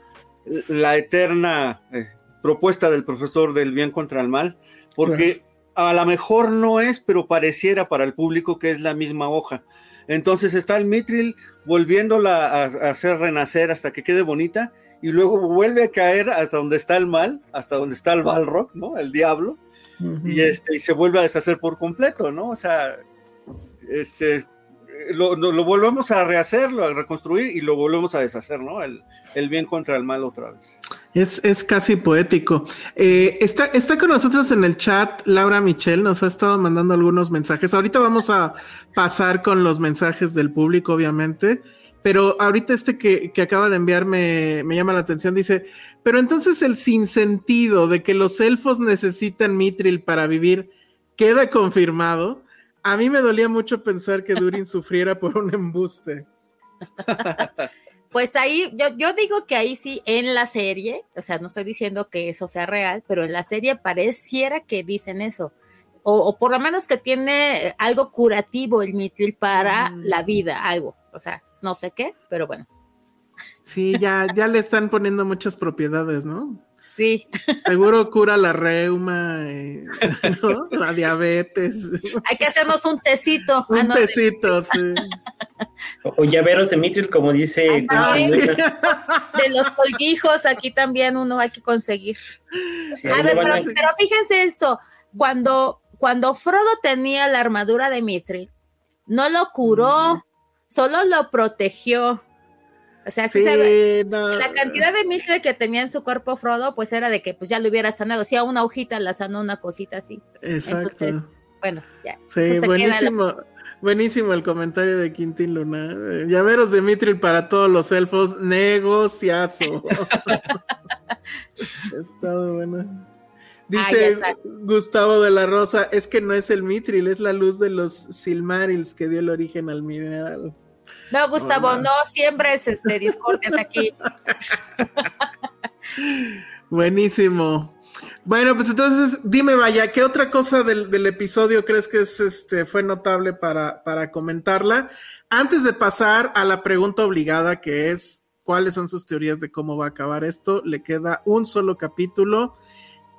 la eterna eh, propuesta del profesor del bien contra el mal, porque a lo mejor no es, pero pareciera para el público que es la misma hoja. Entonces está el Mitril volviéndola a, a hacer renacer hasta que quede bonita y luego vuelve a caer hasta donde está el mal, hasta donde está el Balrog, ¿no? El diablo y este y se vuelve a deshacer por completo, ¿no? O sea, este lo, lo- volvemos a rehacerlo, a reconstruir y lo volvemos a deshacer, ¿no? El, bien contra el mal otra vez. Es, es casi poético. Eh, está, está con nosotros en el chat Laura Michel, nos ha estado mandando algunos mensajes. Ahorita vamos a pasar con los mensajes del público, obviamente, pero ahorita este que, que acaba de enviar me llama la atención. Dice, pero entonces el sinsentido de que los elfos necesitan Mitril para vivir queda confirmado. A mí me dolía mucho pensar que Durin sufriera por un embuste. Pues ahí, yo, yo digo que ahí sí, en la serie, o sea, no estoy diciendo que eso sea real, pero en la serie pareciera que dicen eso. O, o por lo menos que tiene algo curativo el mitril para Mm. la vida, algo. O sea, no sé qué, pero bueno, Sí, ya, ya le están poniendo muchas propiedades, ¿no? Sí. Seguro cura la reuma, eh, ¿no? la diabetes. Hay que hacernos un tecito. Ah, Un no, pesito, sí. O, o llaveros de Mithril, como dice. Ah, sí. De, los colguijos, aquí también uno hay que conseguir. Sí, A ver, pero, a- pero fíjense esto, cuando, cuando Frodo tenía la armadura de Mithril, no lo curó, solo lo protegió. O sea, sí Sí, se ve- no. la cantidad de Mithril que tenía en su cuerpo Frodo, pues era de que pues ya lo hubiera sanado. Si a una hojita la sanó una cosita así. Exacto. Entonces, bueno, ya. sí, la- buenísimo. Buenísimo el comentario de Quintín Luna. Llaveros de Mitril para todos los elfos, negociazo. Está bueno. Ah, Dice. Gustavo de la Rosa, es que no es el Mitril, es la luz de los Silmarils que dio el origen al mineral. No, Gustavo, Hola. no siembres este discordias aquí. Buenísimo. Bueno, pues entonces dime, vaya, ¿qué otra cosa del, del episodio crees que es, este, fue notable para, para comentarla? Antes de pasar a la pregunta obligada, que es cuáles son sus teorías de cómo va a acabar esto, le queda un solo capítulo.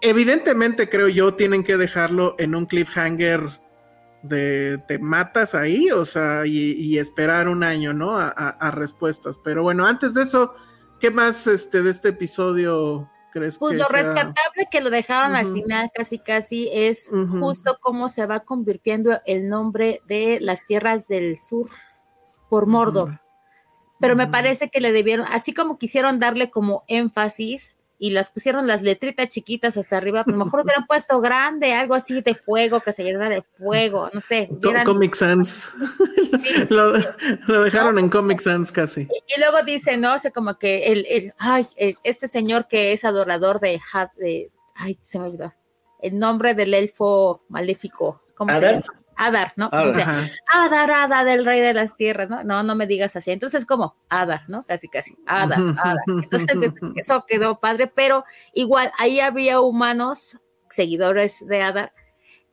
Evidentemente, creo yo, tienen que dejarlo en un cliffhanger de te matas ahí, o sea, y, y esperar un año, ¿no? A, a- a respuestas. Pero bueno, antes de eso, ¿qué más este, de este episodio crees Pues que lo sea? rescatable que lo dejaron al final casi casi es justo cómo se va convirtiendo el nombre de las tierras del sur por Mordor. Pero me parece que le debieron, así como quisieron darle como énfasis y las pusieron las letritas chiquitas hasta arriba, pues mejor hubieran puesto grande, algo así de fuego, que se llenara de fuego, no sé. Hubieran- Comic Sans. sí. lo, lo dejaron en Comic Sans casi. Y luego dice, ¿no? O sea, como que el, el- ay, el- este señor que es adorador de, de- ay, se me olvidó, el nombre del elfo maléfico, ¿cómo se llama? Adar, ¿no? Adar. O sea. Adar, Adar del rey de las tierras, ¿no? No, no me digas así. Entonces, como Adar, ¿no? Casi, casi. Adar, Adar. Entonces, pues, eso quedó padre, pero igual ahí había humanos, seguidores de Adar,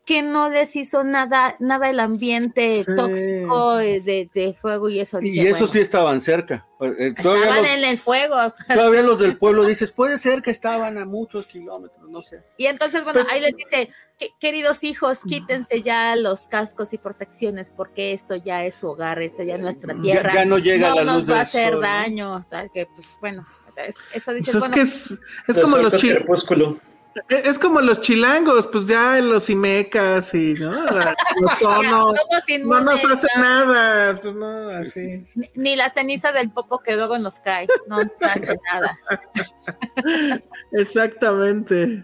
que no les hizo nada, nada el ambiente Sí. tóxico eh, de, de fuego y eso. Y eso bueno, sí estaban cerca. Eh, Todavía Estaban los, en el fuego. todavía los del pueblo dices, puede ser que estaban a muchos kilómetros, no sé. Y entonces, bueno, Pues- ahí les dice, "Que- queridos hijos, quítense ya los cascos y protecciones porque esto ya es su hogar, esta ya es nuestra tierra. ya no llega la nos luz va a hacer sol, ¿no? daño, o sea, que pues bueno, es- eso dice, Pues es bueno, que es, es como los crepúsculo. es como los chilangos, pues ya los imecas y no, los sonos, no nos hace nada, pues no, así. Ni, ni la ceniza del popo que luego nos cae, no nos hace nada. Exactamente.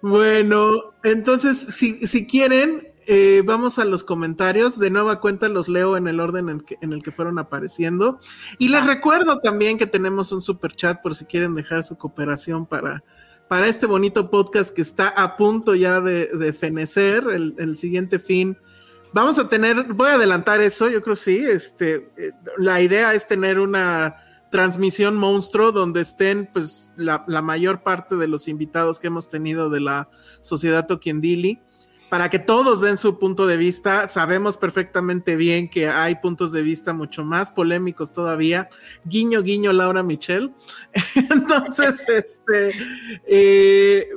Bueno, entonces, si, si quieren, eh, vamos a los comentarios. De nueva cuenta los leo en el orden en, que- en el que fueron apareciendo. Y les recuerdo también que tenemos un super chat por si quieren dejar su cooperación para, para este bonito podcast que está a punto ya de, de fenecer. El, el siguiente fin. Vamos a tener, voy a adelantar eso, yo creo sí. Este, eh, la idea es tener una transmisión monstruo donde estén pues la, la mayor parte de los invitados que hemos tenido de la sociedad Tokiendili para que todos den su punto de vista. Sabemos perfectamente bien que hay puntos de vista mucho más polémicos todavía. Guiño, guiño, Laura Michelle. Entonces, este eh,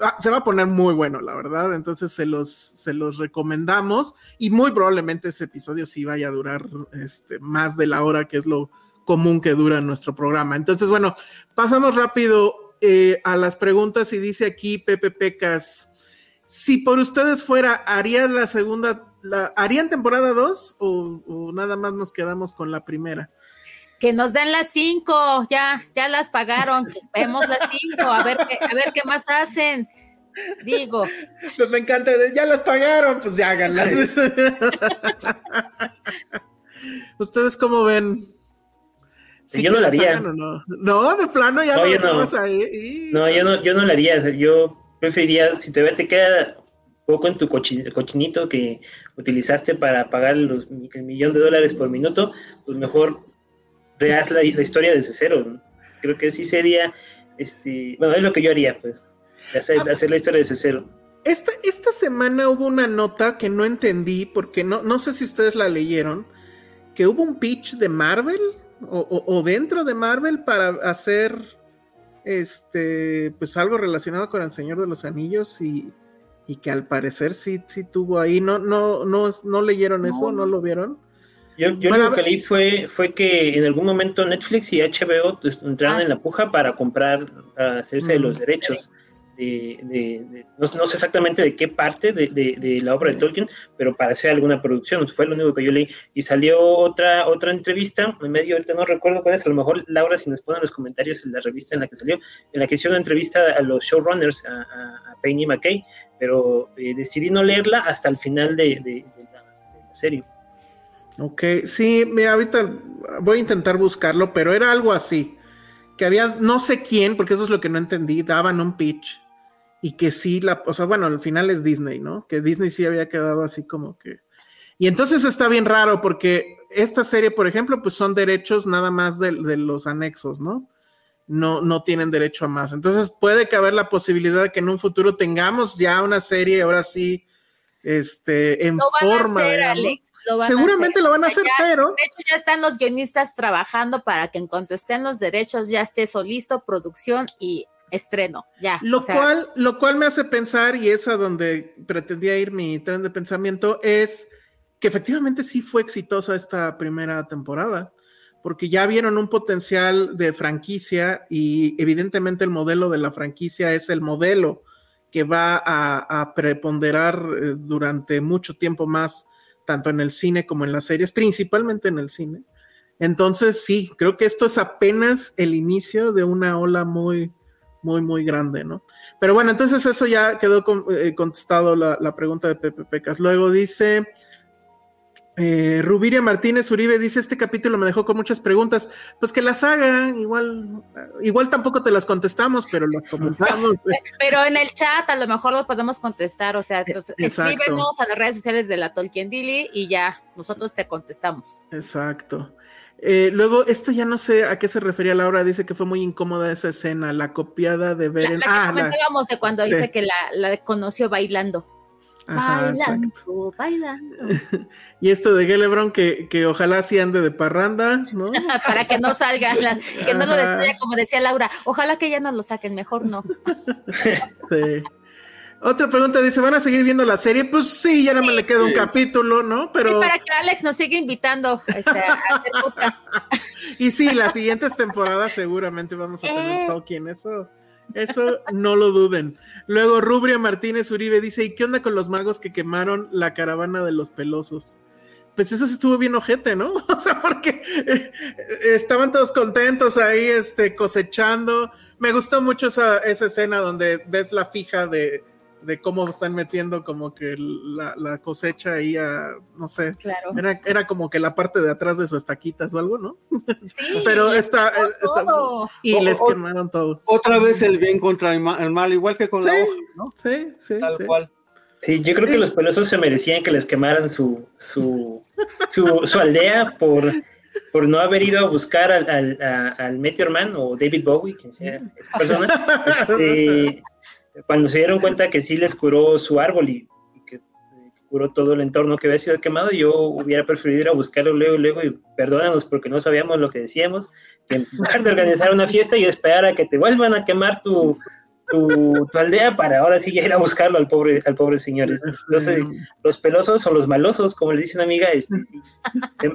va- se va a poner muy bueno, la verdad. Entonces se los, se los recomendamos y muy probablemente ese episodio sí vaya a durar este, más de la hora, que es lo común que dura nuestro programa. Entonces, bueno, pasamos rápido eh, a las preguntas y dice aquí Pepe Pecas, si por ustedes fuera, ¿harían la segunda, la, ¿harían temporada 2 o, o nada más nos quedamos con la primera? Que nos den las cinco, ya, ya las pagaron, vemos las cinco, a ver qué, a ver qué más hacen. Digo, Pues me encanta, ya las pagaron, pues ya háganlas. ¿Ustedes cómo ven? ¿Sí Yo no las haría. no? No, de plano ya No, lo yo no. ahí. y- No, yo no, yo no lo haría. o sea, Yo preferiría, si todavía te queda poco en tu cochi- cochinito que utilizaste para pagar los, el millón de dólares por minuto, pues mejor rehaz la, la historia desde cero. Creo que sí sería, este, bueno, es lo que yo haría, pues, hacer, de hacer la historia desde cero. Esta, esta semana hubo una nota que no entendí porque no, no sé si ustedes la leyeron, que hubo un pitch de Marvel o, o- o dentro de Marvel para hacer este pues algo relacionado con el Señor de los Anillos y, y que al parecer sí, sí tuvo ahí. No, no, no, no leyeron eso, no lo vieron. Yo, yo Bueno, lo que leí fue, fue que en algún momento Netflix y HBO pues, entraron Ah, en la puja para comprar, para hacerse de Mm. los derechos. De, de- de- no, no sé exactamente de qué parte de, la obra de Tolkien, pero para hacer alguna producción, fue lo único que yo leí. Y salió otra, otra entrevista, en medio, ahorita no recuerdo cuál es, a lo mejor Laura, si nos pone en los comentarios en la revista en la que salió, en la que hicieron una entrevista a los showrunners, a, a, a Payne y McKay, pero eh, decidí no leerla hasta el final de, la, de la serie. Ok, sí, mira, ahorita voy a intentar buscarlo, pero era algo así, que había no sé quién, porque eso es lo que no entendí, daban un pitch y que sí, la, o sea, bueno, al final es Disney, ¿no? Que Disney sí había quedado así como que... Y entonces está bien raro porque esta serie, por ejemplo, pues son derechos nada más de, de los anexos, ¿no? No, no tienen derecho a más. Entonces puede caber la posibilidad de que en un futuro tengamos ya una serie, ahora sí, este, en lo van forma, a hacer. Alex. lo van a Seguramente hacer. lo van a hacer, ya- pero... De hecho, ya están los guionistas trabajando para que en cuanto estén los derechos ya esté eso listo, producción y estreno. Ya. Lo o sea, cual, lo cual me hace pensar, y es a donde pretendía ir mi tren de pensamiento, es que efectivamente sí fue exitosa esta primera temporada, porque ya vieron un potencial de franquicia y evidentemente el modelo de la franquicia es el modelo que va a, a preponderar eh, durante mucho tiempo más, tanto en el cine como en las series, principalmente en el cine. Entonces, sí, creo que esto es apenas el inicio de una ola muy, muy, muy grande, ¿no? Pero bueno, entonces eso ya quedó con- eh, contestado la, la pregunta de Pepe Pecas. Luego dice, Eh, Rubiria Martínez Uribe dice: Este capítulo me dejó con muchas preguntas. Pues que las haga, igual, igual tampoco te las contestamos, pero las comentamos. Pero en el chat a lo mejor lo podemos contestar. O sea, entonces, Exacto. escríbenos a las redes sociales de la Tolkien Dili y ya nosotros te contestamos. Exacto. Eh, luego, esto ya no sé a qué se refería Laura. Dice que fue muy incómoda esa escena, la copiada de La, Beren. la que ah, la- comentábamos de cuando sí. dice que la, la conoció bailando. ajá, bailando, exacto. bailando. Y esto de Gelebron, que, que ojalá sí ande de parranda, ¿no? Para que no salga, la- que no lo destruya, como decía Laura. Ojalá que ya no lo saquen, mejor no. Sí. Otra pregunta dice: ¿van a seguir viendo la serie? Pues sí, ya no me le queda un Sí. capítulo, ¿no? Pero. Sí, para que Alex nos siga invitando este, a hacer podcast. Y sí, las siguientes temporadas seguramente vamos a tener Eh. Tolkien, eso, eso no lo duden. Luego Rubria Martínez Uribe dice, ¿y qué onda con los magos que quemaron la caravana de los pelosos? Pues eso sí estuvo bien ojete, ¿no? O sea, porque eh, eh, estaban todos contentos ahí, este, cosechando. Me gustó mucho esa, esa escena donde ves la fija de, de cómo están metiendo como que la, la cosecha ahí a, no sé, Claro. era, era como que la parte de atrás de sus estaquitas o algo, ¿no? Sí, Pero está, todo. y O- les o- quemaron todo. Otra vez el bien contra el ma- el mal, igual que con la Sí. hoja, ¿no? Sí, sí, Tal sí. cual. Sí, yo creo que los pelosos se merecían que les quemaran su, su, su, su aldea por, por no haber ido a buscar al, al, a- al Meteor Man o David Bowie, quien sea esa persona. Este, cuando se dieron cuenta que sí les curó su árbol y, y que, eh, que curó todo el entorno que había sido quemado, yo hubiera preferido ir a buscarlo luego, luego y perdónanos porque no sabíamos lo que decíamos, que en lugar de organizar una fiesta y esperar a que te vuelvan a quemar tu, tu, tu aldea para ahora sí ir a buscarlo al pobre, al pobre señor. este. Entonces, los pelosos o los malosos, como le dice una amiga, este, sí, se,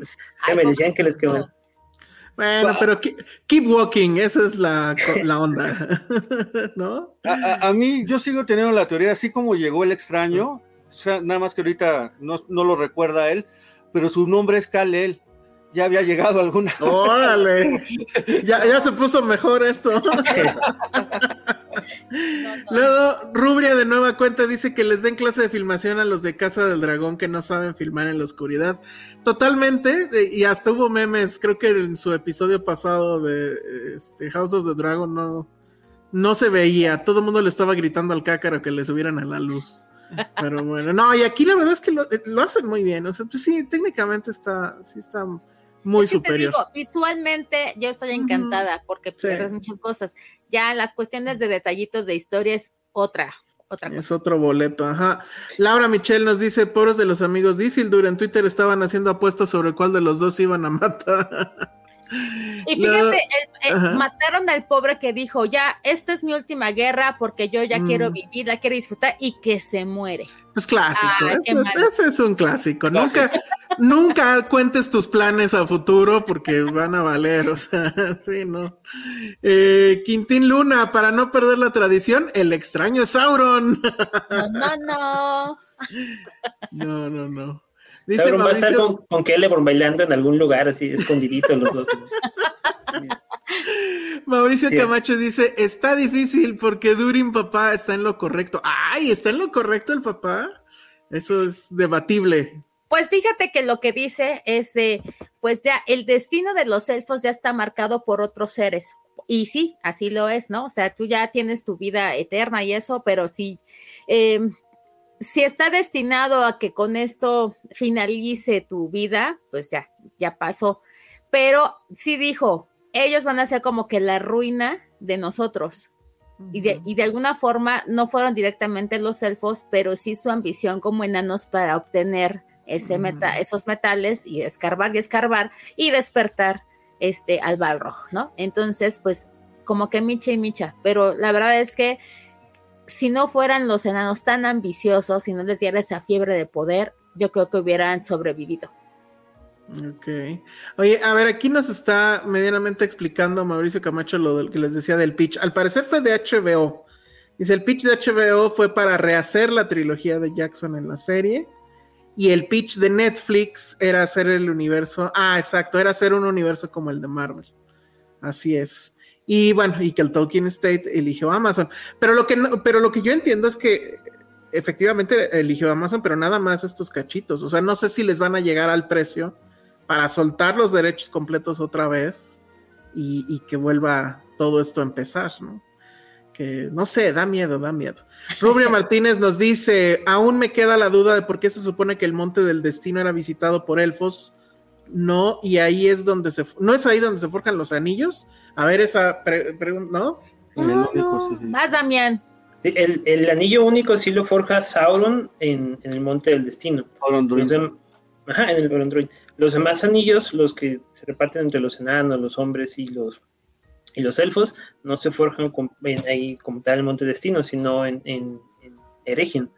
se merecían que les quemaran. Bueno, pero keep, keep walking, esa es la, la onda, ¿no? A, a- a mí, yo sigo teniendo la teoría, así como llegó el extraño, o sea, nada más que ahorita no, no lo recuerda él, pero su nombre es Kal-El. Ya había llegado alguna. Órale, ya, ya se puso mejor esto. Luego, Rubria de nueva cuenta dice que les den clase de filmación a los de Casa del Dragón que no saben filmar en la oscuridad. Totalmente, y hasta hubo memes, creo que en su episodio pasado de este, House of the Dragon no, no se veía, todo el mundo le estaba gritando al cácaro que le subieran a la luz. Pero bueno, no, y aquí la verdad es que lo, eh, lo hacen muy bien, o sea, pues sí, técnicamente está, sí está muy Es que te superior. digo, visualmente yo estoy encantada porque Sí. pierdes muchas cosas. Ya las cuestiones de detallitos de historia es otra, otra cosa. Es otro boleto, ajá. Laura Michelle nos dice, pobres de los amigos Isildur, en Twitter estaban haciendo apuestas sobre cuál de los dos iban a matar. Y fíjate, el- el- Ajá. mataron al pobre que dijo, ya, esta es mi última guerra porque yo ya Mm. quiero vivir, la quiero disfrutar y que se muere. Es clásico, qué ese, es, mal. ese es un clásico. Nunca, nunca cuentes tus planes a futuro porque van a valer, o sea, sí, ¿no? Eh, Quintín Luna, para no perder la tradición, el extraño es Sauron. No, no, no. No, no, no. Dice Sauron va a estar Mauricio, con, con Celeborn bailando en algún lugar así, escondidito los dos. Sí. Mauricio Sí. Camacho dice, está difícil porque Durin papá está en lo correcto. Ay, ¿está en lo correcto el papá? Eso es debatible. Pues fíjate que lo que dice es de, pues ya el destino de los elfos ya está marcado por otros seres. Y sí, así lo es, ¿no? O sea, tú ya tienes tu vida eterna y eso, pero sí, eh, si está destinado a que con esto finalice tu vida, pues ya, ya pasó. Pero sí dijo, ellos van a ser como que la ruina de nosotros. Y de, y de alguna forma no fueron directamente los elfos, pero sí su ambición como enanos para obtener ese meta, esos metales y escarbar y escarbar y despertar este al Balrog, ¿no? Entonces, pues como que micha y micha, pero la verdad es que si no fueran los enanos tan ambiciosos, si no les diera esa fiebre de poder, yo creo que hubieran sobrevivido. Ok. Oye, a ver, aquí nos está medianamente explicando Mauricio Camacho lo del que les decía del pitch. Al parecer fue de HBO. Dice, el pitch de HBO fue para rehacer la trilogía de Jackson en la serie. Y el pitch de Netflix era hacer el universo. Ah, exacto, era hacer un universo como el de Marvel. Así es. Y bueno, y que el Tolkien State eligió Amazon. Pero lo que, no- pero lo que yo entiendo es que efectivamente eligió Amazon, pero nada más estos cachitos. O sea, no sé si les van a llegar al precio para soltar los derechos completos otra vez y, y que vuelva todo esto a empezar, ¿no? Que no sé, da miedo, da miedo. Rubio Martínez nos dice: Aún me queda la duda de por qué se supone que el monte del destino era visitado por elfos. No, y ahí es donde se. ¿No es ahí donde se forjan los anillos? A ver, esa pregunta, ¿no? No, no. Más, Damián. El, el, anillo único sí lo forja Sauron en, en el Monte del Destino. Los dem- Ajá, en el. Los demás anillos, los que se reparten entre los enanos, los hombres y los y los elfos, no se forjan con- en- ahí como tal en el Monte del Destino, sino en, en, en Eregin.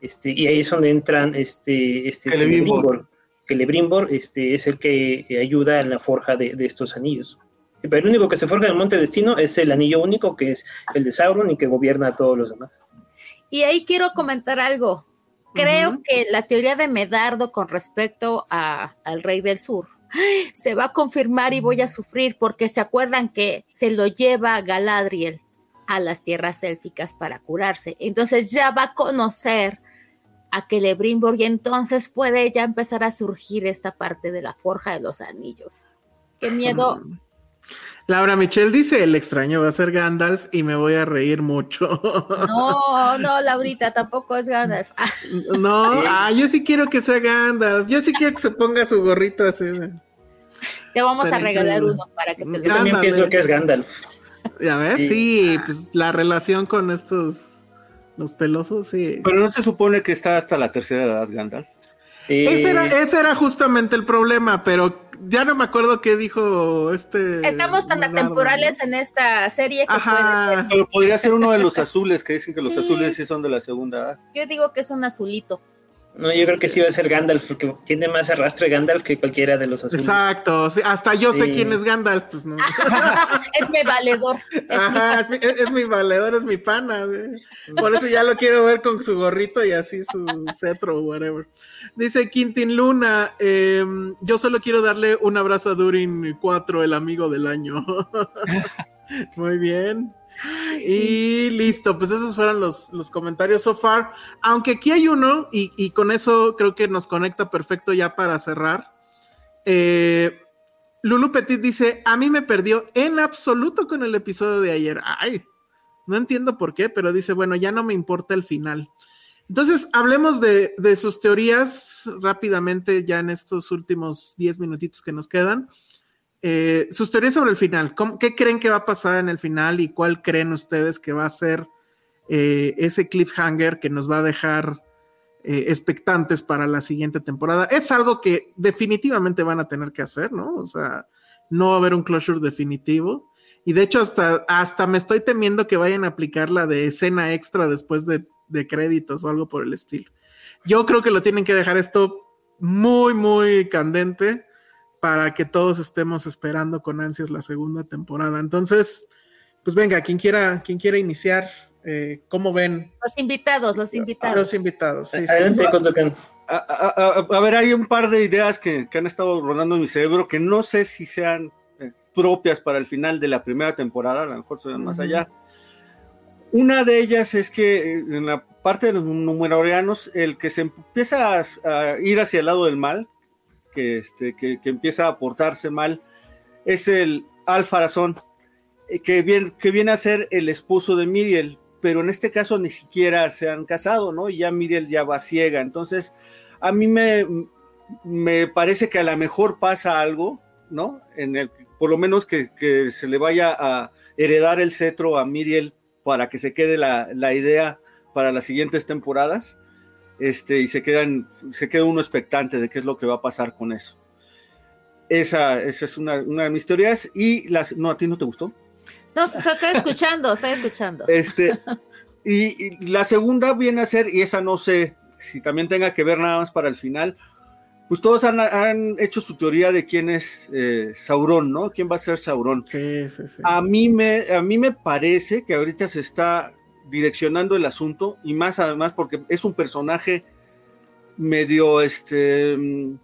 Este, y ahí es donde entran este, este Celebrimbor. Celebrimbor. Este, es el que ayuda en la forja de, de estos anillos. Pero el único que se forja en el Monte Destino es el anillo único, que es el de Sauron y que gobierna a todos los demás. Y ahí quiero comentar algo. Creo que la teoría de Medardo con respecto a- al Rey del Sur se va a confirmar y voy a sufrir porque se acuerdan que se lo lleva Galadriel a las tierras élficas para curarse. Entonces ya va a conocer a Celebrimbor y entonces puede ya empezar a surgir esta parte de la forja de los anillos. Qué miedo. Laura Michelle dice: El extraño va a ser Gandalf y me voy a reír mucho. No, no, Laurita, tampoco es Gandalf. No, ah, yo sí quiero que sea Gandalf. Yo sí quiero que se ponga su gorrito así. te vamos a regalar uno para que te lo Yo también pienso que es Gandalf. Ya ves, Sí. sí, pues la relación con estos, los pelosos, sí. Pero no se supone que está hasta la tercera edad, Gandalf. Eh, Ese era, ese era justamente el problema, pero ya no me acuerdo qué dijo este. Estamos tan Leonardo, atemporales en esta serie que puede Ajá. ser. Pero podría ser uno de los azules, que dicen que los Sí. azules sí son de la segunda. Yo digo que es un azulito. No, yo creo que sí va a ser Gandalf, porque tiene más arrastre Gandalf que cualquiera de los azules. Exacto, sí, hasta yo sé quién es Gandalf, pues no. es mi valedor. Es mi Ajá, es, mi, es- es mi valedor, es mi pana. sí. Por eso ya lo quiero ver con su gorrito y así su cetro o whatever. Dice Quintin Luna, em, yo solo quiero darle un abrazo a Durin 4, el amigo del año. Muy bien. Ay, sí. Y listo, pues esos fueron los, los comentarios so far. Aunque aquí hay uno, y, y con eso creo que nos conecta perfecto ya para cerrar. Eh, Lulu Petit dice: A mí me perdió en absoluto con el episodio de ayer. Ay, no entiendo por qué, pero dice: Bueno, ya no me importa el final. Entonces, hablemos de, de sus teorías rápidamente, ya en estos últimos 10 minutitos que nos quedan. Eh, sus teorías sobre el final. ¿Cómo- ¿Qué creen que va a pasar en el final y cuál creen ustedes que va a ser eh, ese cliffhanger que nos va a dejar eh, expectantes para la siguiente temporada? Es algo que definitivamente van a tener que hacer, ¿no? O sea, no va a haber un closure definitivo. Y de hecho, hasta, hasta me estoy temiendo que vayan a aplicar la de escena extra después de, de créditos o algo por el estilo. Yo creo que lo tienen que dejar esto muy, muy candente para que todos estemos esperando con ansias la segunda temporada. Entonces, pues venga, quien quiera, quien quiera iniciar, eh, ¿cómo ven Los invitados, los invitados. los invitados? Sí, sí, Adelante, sí. A, a- a- a ver, hay un par de ideas que, que han estado rodando en mi cerebro que no sé si sean eh, propias para el final de la primera temporada, a lo mejor son más Ujú. allá. Una de ellas es que eh, en la parte de los numeratorianos, el que se empieza a, a ir hacia el lado del mal, que, este, que, que empieza a portarse mal, es el Alfarazón, eh, que viene, que viene a ser el esposo de Miriel, pero en este caso ni siquiera se han casado, ¿no? Y ya Miriel ya va ciega. Entonces, a mí me, me parece que a lo mejor pasa algo, ¿no? En el, por lo menos que, que se le vaya a heredar el cetro a Miriel para que se quede la, la idea para las siguientes temporadas. Este, y se quedan, se queda uno expectante de qué es lo que va a pasar con eso. Esa, esa es una, una de mis teorías. Y las, no, a ti no te gustó. No, estoy escuchando, estoy escuchando. Este, y, y la segunda viene a ser, y esa no sé si también tenga que ver nada más para el final, pues todos han, han hecho su teoría de quién es eh, Sauron, ¿no? ¿Quién va a ser Sauron? Sí, sí, sí. A mí, me, a mí me parece que ahorita se está direccionando el asunto, y más además porque es un personaje medio, este, mm,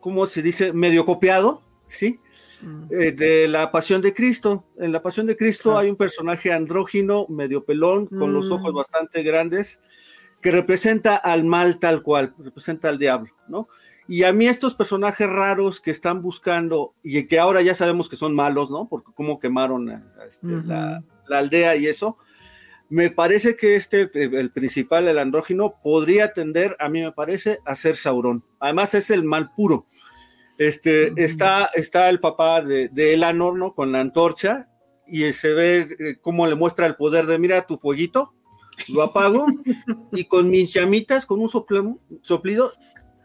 ¿cómo se dice? Medio copiado, ¿sí? Mm. eh, de la Pasión de Cristo. En la Pasión de Cristo Ah. hay un personaje andrógino, medio pelón, con los Mm. ojos bastante grandes, que representa al mal tal cual, representa al diablo, ¿no? Y a mí estos personajes raros que están buscando y que ahora ya sabemos que son malos, ¿no? Porque cómo quemaron este, la, aldea y eso, me parece que este, el principal, el andrógino, podría tender, a mí me parece, a ser Sauron. Además es el mal puro. Este, está, está el papá de, de Elanor, ¿no? Con la antorcha y se ve eh, cómo le muestra el poder de, mira tu fueguito, lo apago y con mis llamitas, con un soplido,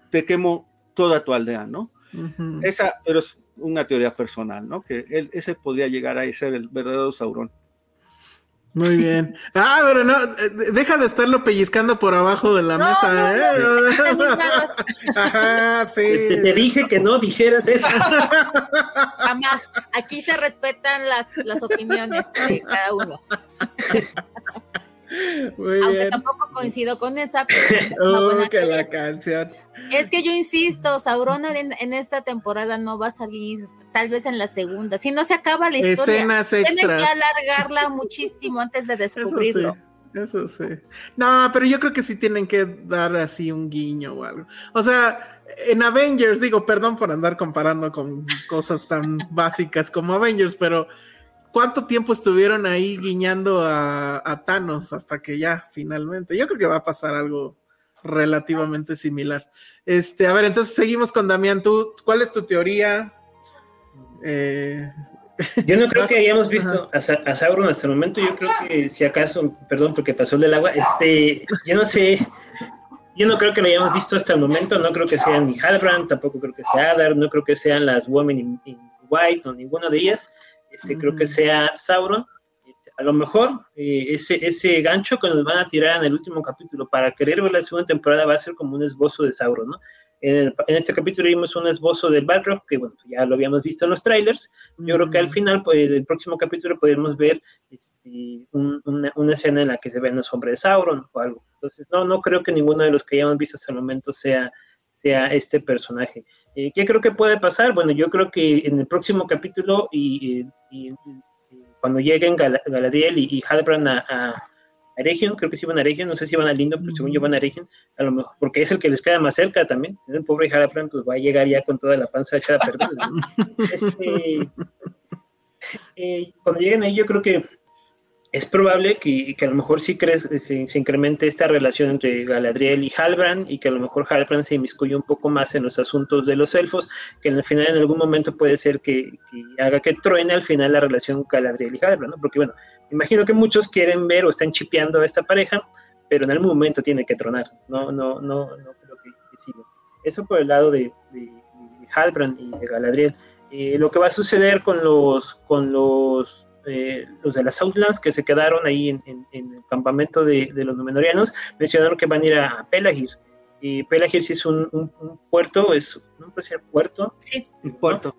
te quemo toda tu aldea, ¿no? Esa, pero es una teoría personal, ¿no? Que él, ese podría llegar a ser el verdadero Sauron. Muy bien. Ah, pero no, eh, deja de estarlo pellizcando por abajo de la mesa. ¿eh? Ajá, sí. Te, dije que no dijeras eso. Jamás. Aquí se respetan las, las opiniones de cada uno. Aunque tampoco coincido con esa. Pero que la canción. Es que yo insisto, Sauron en, esta temporada no va a salir, tal vez en la segunda. Si no se acaba la historia, Escenas tienen que alargarla muchísimo antes de descubrirlo. Eso sí, No, pero yo creo que sí tienen que dar así un guiño o algo. O sea, en Avengers, digo, perdón por andar comparando con cosas tan básicas como Avengers, pero ¿cuánto tiempo estuvieron ahí guiñando a, a Thanos hasta que ya finalmente? Yo creo que va a pasar algo relativamente similar. Este, a ver, entonces seguimos con Damián. ¿Tú, ¿Cuál es tu teoría? Eh, yo no creo que hayamos visto a, Sauron hasta el momento. Yo creo que, si acaso, perdón, porque pasó el del agua, este, yo no sé. Yo no creo que lo hayamos visto hasta el momento. No creo que sean ni Halbrand, tampoco creo que sea Adar, no creo que sean las Women in, White o ninguna de ellas. Este, Creo que sea Sauron a lo mejor eh, ese, ese gancho que nos van a tirar en el último capítulo para querer ver la segunda temporada va a ser como un esbozo de Sauron, ¿no? En, este capítulo vimos un esbozo del Balrog, que bueno, ya lo habíamos visto en los trailers. Yo creo que al final pues, del próximo capítulo podemos ver este, una, una, escena en la que se ve en la sombra de Sauron o algo. Entonces, no, no creo que ninguno de los que hayamos visto hasta el momento sea, sea este personaje. Eh, ¿Qué creo que puede pasar? Bueno, yo creo que en el próximo capítulo y, y cuando lleguen Galadriel y, y Halbrand a, a, creo que sí van a Region, no sé si van a Lindo, pero según yo van a Region, a lo mejor, porque es el que les queda más cerca también. El pobre Halbrand pues va a llegar ya con toda la panza echada a perder. este, eh, cuando lleguen ahí, yo creo que es probable que, que, a lo mejor sí crees, se, se, incremente esta relación entre Galadriel y Halbrand y que a lo mejor Halbrand se inmiscuye un poco más en los asuntos de los elfos, que en el final en algún momento puede ser que, haga que truene al final la relación Galadriel y Halbrand, ¿no? Porque bueno, imagino que muchos quieren ver o están chipeando a esta pareja, pero en algún momento tiene que tronar, no, no, no, no creo que, siga. Eso por el lado de, de, Halbrand y de Galadriel. Eh, lo que va a suceder con los, con los eh, los de las Southlands que se quedaron ahí en, el campamento de, los Númenóreanos, mencionaron que van a ir a Pelagir. Y Pelagir sí es un, puerto, es un puerto. Sí, un puerto.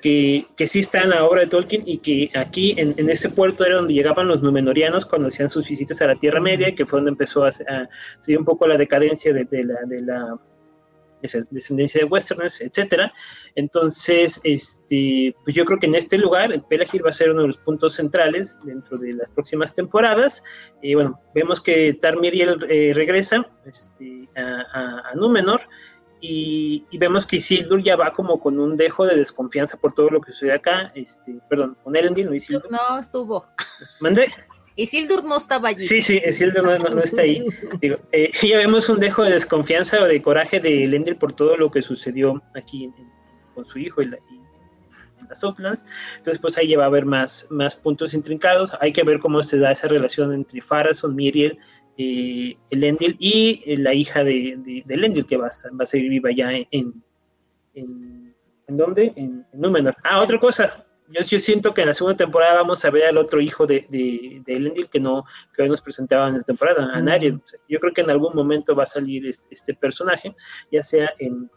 que, que, sí está en la obra de Tolkien y que aquí en, en ese puerto era donde llegaban los Númenóreanos cuando hacían sus visitas a la Tierra Media, y que fue donde empezó a, a seguir un poco la decadencia de, de la, de la descendencia de westerners, etcétera. Entonces, este, pues yo creo que en este lugar el Pelagir va a ser uno de los puntos centrales dentro de las próximas temporadas. Y bueno, vemos que Tarmiriel eh, regresa este, a, a, Númenor y, vemos que Isildur ya va como con un dejo de desconfianza por todo lo que sucede acá. Este, perdón, con Elendil, no Isildur. No, estuvo. ¿Mandé? Isildur no estaba allí. Sí, sí, Isildur no, está ahí. Digo, eh, ya vemos un dejo de desconfianza o de coraje de Elendil por todo lo que sucedió aquí con su hijo y, en las Southlands. Entonces, pues ahí va a haber más, más puntos intrincados. Hay que ver cómo se da esa relación entre Farason, Miriel, eh, Elendil y eh, la hija de, de, Elendil, que va, va, a seguir viva ya en, en, en, ¿en dónde? En, en Númenor. Ah, otra cosa yo, siento que en la segunda temporada vamos a ver al otro hijo de, de, de Elendil que no que hoy nos presentaba en esta temporada, a nadie. Yo creo que en algún momento va a salir este, este personaje, ya sea en,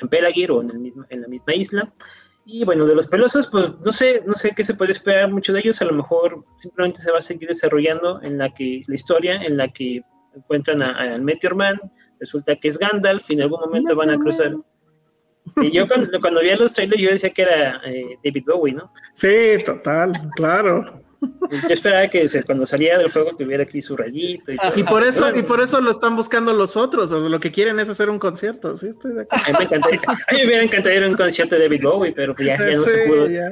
en Pelagir o en, el mismo, en la misma isla. Y bueno, de los pelosos, pues no sé, no sé qué se puede esperar mucho de ellos. A lo mejor simplemente se va a seguir desarrollando en la que la historia, en la que encuentran al Meteor Man, resulta que es Gandalf y en algún momento van a cruzar. Y yo cuando, cuando vi los trailers yo decía que era eh, David Bowie, ¿no? Sí, total, claro. Yo esperaba que se- cuando salía del fuego tuviera aquí su rayito. Y, todo. Y por eso, y por eso lo están buscando los otros. O sea, lo que quieren es hacer un concierto. Sí, estoy de acuerdo. A mí me encantaría, a mí me hubiera encantado ir a un concierto de David Bowie, pero pues ya, ya no Sí, se pudo. ya.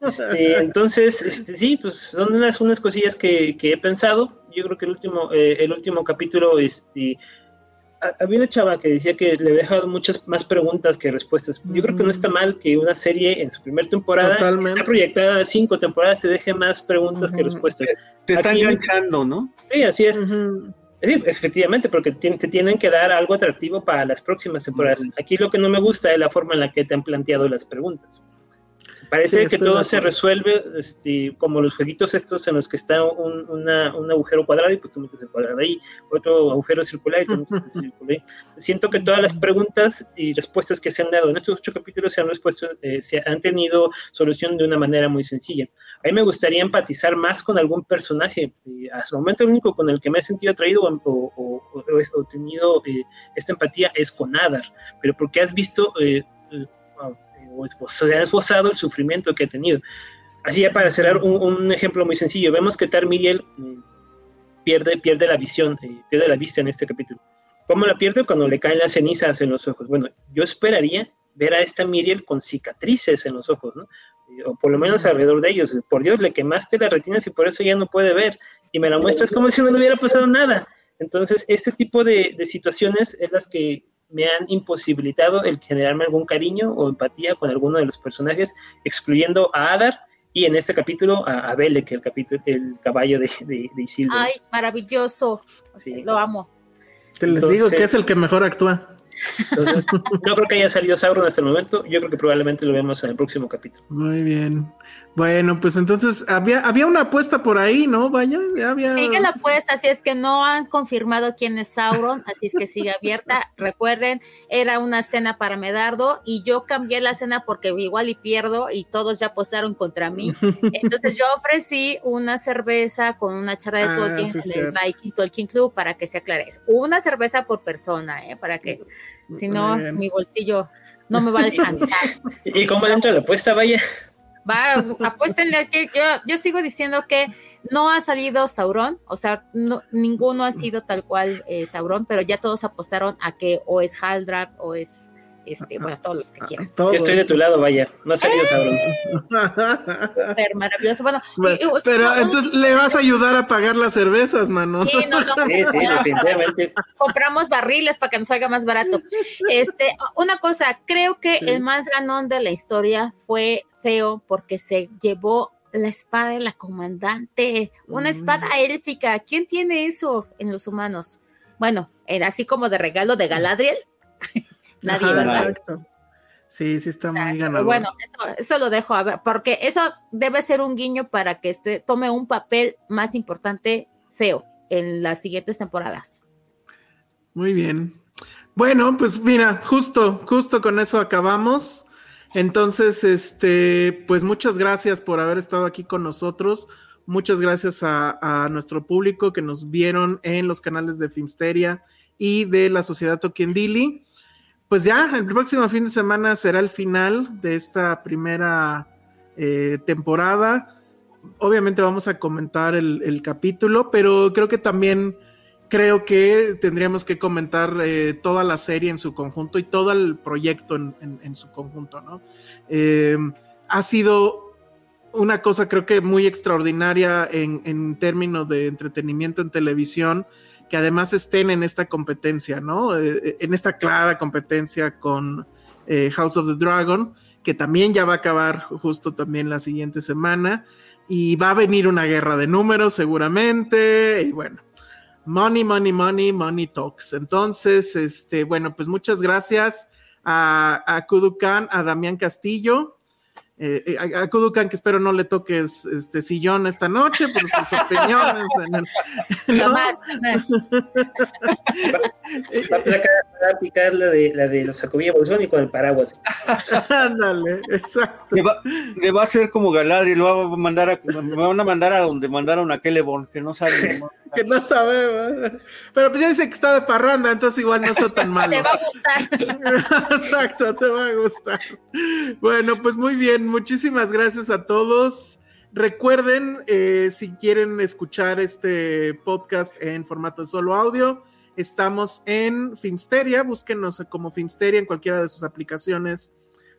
Este, entonces, este, sí, pues son unas, unas cosillas que, que he pensado. Yo creo que el último, eh, el último capítulo, este, había una chava que decía que le había dejado muchas más preguntas que respuestas. Yo creo que no está mal que una serie en su primera temporada Totalmente. está proyectada a cinco temporadas, te deje más preguntas que respuestas. Te está Aquí- enganchando, ¿no? Sí, así es. Sí, efectivamente, porque te tienen que dar algo atractivo para las próximas temporadas. Aquí lo que no me gusta es la forma en la que te han planteado las preguntas. Parece Sí, que todo se resuelve este, como los jueguitos estos en los que está un, una- un agujero cuadrado y pues tú metes el cuadrado ahí, otro agujero circular y tú metes el círculo ahí. Siento que todas las preguntas y respuestas que se han dado en estos ocho capítulos se han, respuesto, eh, se han tenido solución de una manera muy sencilla. A mí me gustaría empatizar más con algún personaje. Eh, hasta el momento el único con el que me he sentido atraído o, o- o- o tenido eh, esta empatía es con Adar, pero porque has visto o se ha esbozado el sufrimiento que ha tenido. Así ya para cerrar un, ejemplo muy sencillo, vemos que Tar Miriel eh, pierde, pierde la visión, eh, pierde la vista en este capítulo. ¿Cómo la pierde? Cuando le caen las cenizas en los ojos. Bueno, yo esperaría ver a esta Miriel con cicatrices en los ojos, ¿no? Eh, o por lo menos alrededor de ellos. Por Dios, le quemaste las retinas y por eso ya no puede ver. Y me la muestras como si no le hubiera pasado nada. Entonces, este tipo de, de situaciones es las que me han imposibilitado el generarme algún cariño o empatía con alguno de los personajes, excluyendo a Adar y en este capítulo a, a Bele, que el, capítulo, el caballo de, de, de Isildur. Ay, maravilloso. Sí. Lo amo. Te les Entonces- digo que es el que mejor actúa. Entonces, no creo que haya salido Sauron hasta el momento. Yo creo que probablemente lo vemos en el próximo capítulo. Muy bien. Bueno, pues entonces había, había una apuesta por ahí, ¿no? Vaya, ya había. Sigue la apuesta, así es que no han confirmado quién es Sauron, así es que sigue abierta. Recuerden, era una cena para Medardo y yo cambié la cena porque igual y pierdo y todos ya apostaron contra mí. Entonces yo ofrecí una cerveza con una charla de Ah, Tolkien sí, en el. Viking Tolkien Club para que se aclare. Es Una cerveza por persona, ¿eh? Para que, si no, mi bolsillo no me va a alcanzar. ¿Y cómo dentro de la apuesta, vaya? Va, apuéstenle que yo, yo sigo diciendo que no ha salido Sauron, o sea, no, ninguno ha sido tal cual eh, Sauron, pero ya todos apostaron a que o es Haldrar o es, este, bueno, todos los que quieras. Yo estoy de tu lado, vaya. No ha salido Sauron. Súper maravilloso. Bueno, y- Pero un- entonces le vas a ayudar a pagar las cervezas, mano. Sí, no, no, Sí, sí, definitivamente. compramos barriles para que nos salga más barato. Este, una cosa, creo que el más ganón de la historia fue Feo porque se llevó la espada de la comandante, una Mm. espada élfica. ¿Quién tiene eso en los humanos? Bueno, era así como de regalo de Galadriel. Nadie, Ajá, ¿verdad? Exacto. Sí, sí está muy ganador. bueno, eso, eso lo dejo a ver, porque eso debe ser un guiño para que este tome un papel más importante feo en las siguientes temporadas. Muy bien. Bueno, pues mira, justo, justo con eso acabamos. Entonces, este, pues muchas gracias por haber estado aquí con nosotros. Muchas gracias a, nuestro público que nos vieron en los canales de Filmsteria y de la Sociedad Tokiendili. Pues ya, el próximo fin de semana será el final de esta primera eh, temporada. Obviamente vamos a comentar el capítulo, pero creo que también creo que tendríamos que comentar eh, toda la serie en su conjunto y todo el proyecto en, en- su conjunto, ¿no? Eh, ha sido una cosa creo que muy extraordinaria en, en términos de entretenimiento en televisión, que además estén en esta competencia, ¿no? Eh, en esta clara competencia con eh, House of the Dragon, que también ya va a acabar justo también la siguiente semana, y va a venir una guerra de números seguramente, y bueno, Money, money, money, money talks. Entonces, este, bueno, pues muchas gracias a, a Kudukan, a Damián Castillo, eh, eh, a, Kudukan, que espero no le toques este sillón esta noche por sus opiniones. en el- ¿no? Jamás, jamás. Va a picar, va a picar la, de, la de los Bolsón y con el paraguas. Ándale, exacto. Le va, le va a hacer como Galadriel, lo va a mandar a, me van a mandar a donde mandaron a Celeborn, que no sabe. ¿no? Que no sabemos. Pero pues ya dice que está de parranda, entonces igual no está tan malo. Te va a gustar. Exacto, te va a gustar. Bueno, pues muy bien, muchísimas gracias a todos. Recuerden, eh, si quieren escuchar este podcast en formato de solo audio, estamos en Filmsteria, búsquenos como Filmsteria en cualquiera de sus aplicaciones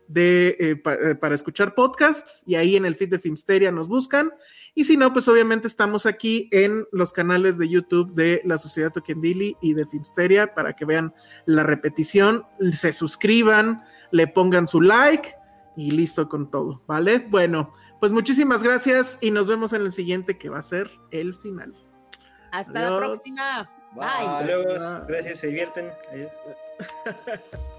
de, eh, eh, para escuchar podcasts y ahí en el feed de Filmsteria nos buscan. Y si no, pues obviamente estamos aquí en los canales de YouTube de la Sociedad Tokendili y de Filmsteria para que vean la repetición, se suscriban, le pongan su like y listo con todo, ¿vale? Bueno, pues muchísimas gracias y nos vemos en el siguiente que va a ser el final. Hasta la próxima. Bye. Bye. Gracias, se divierten. Adiós.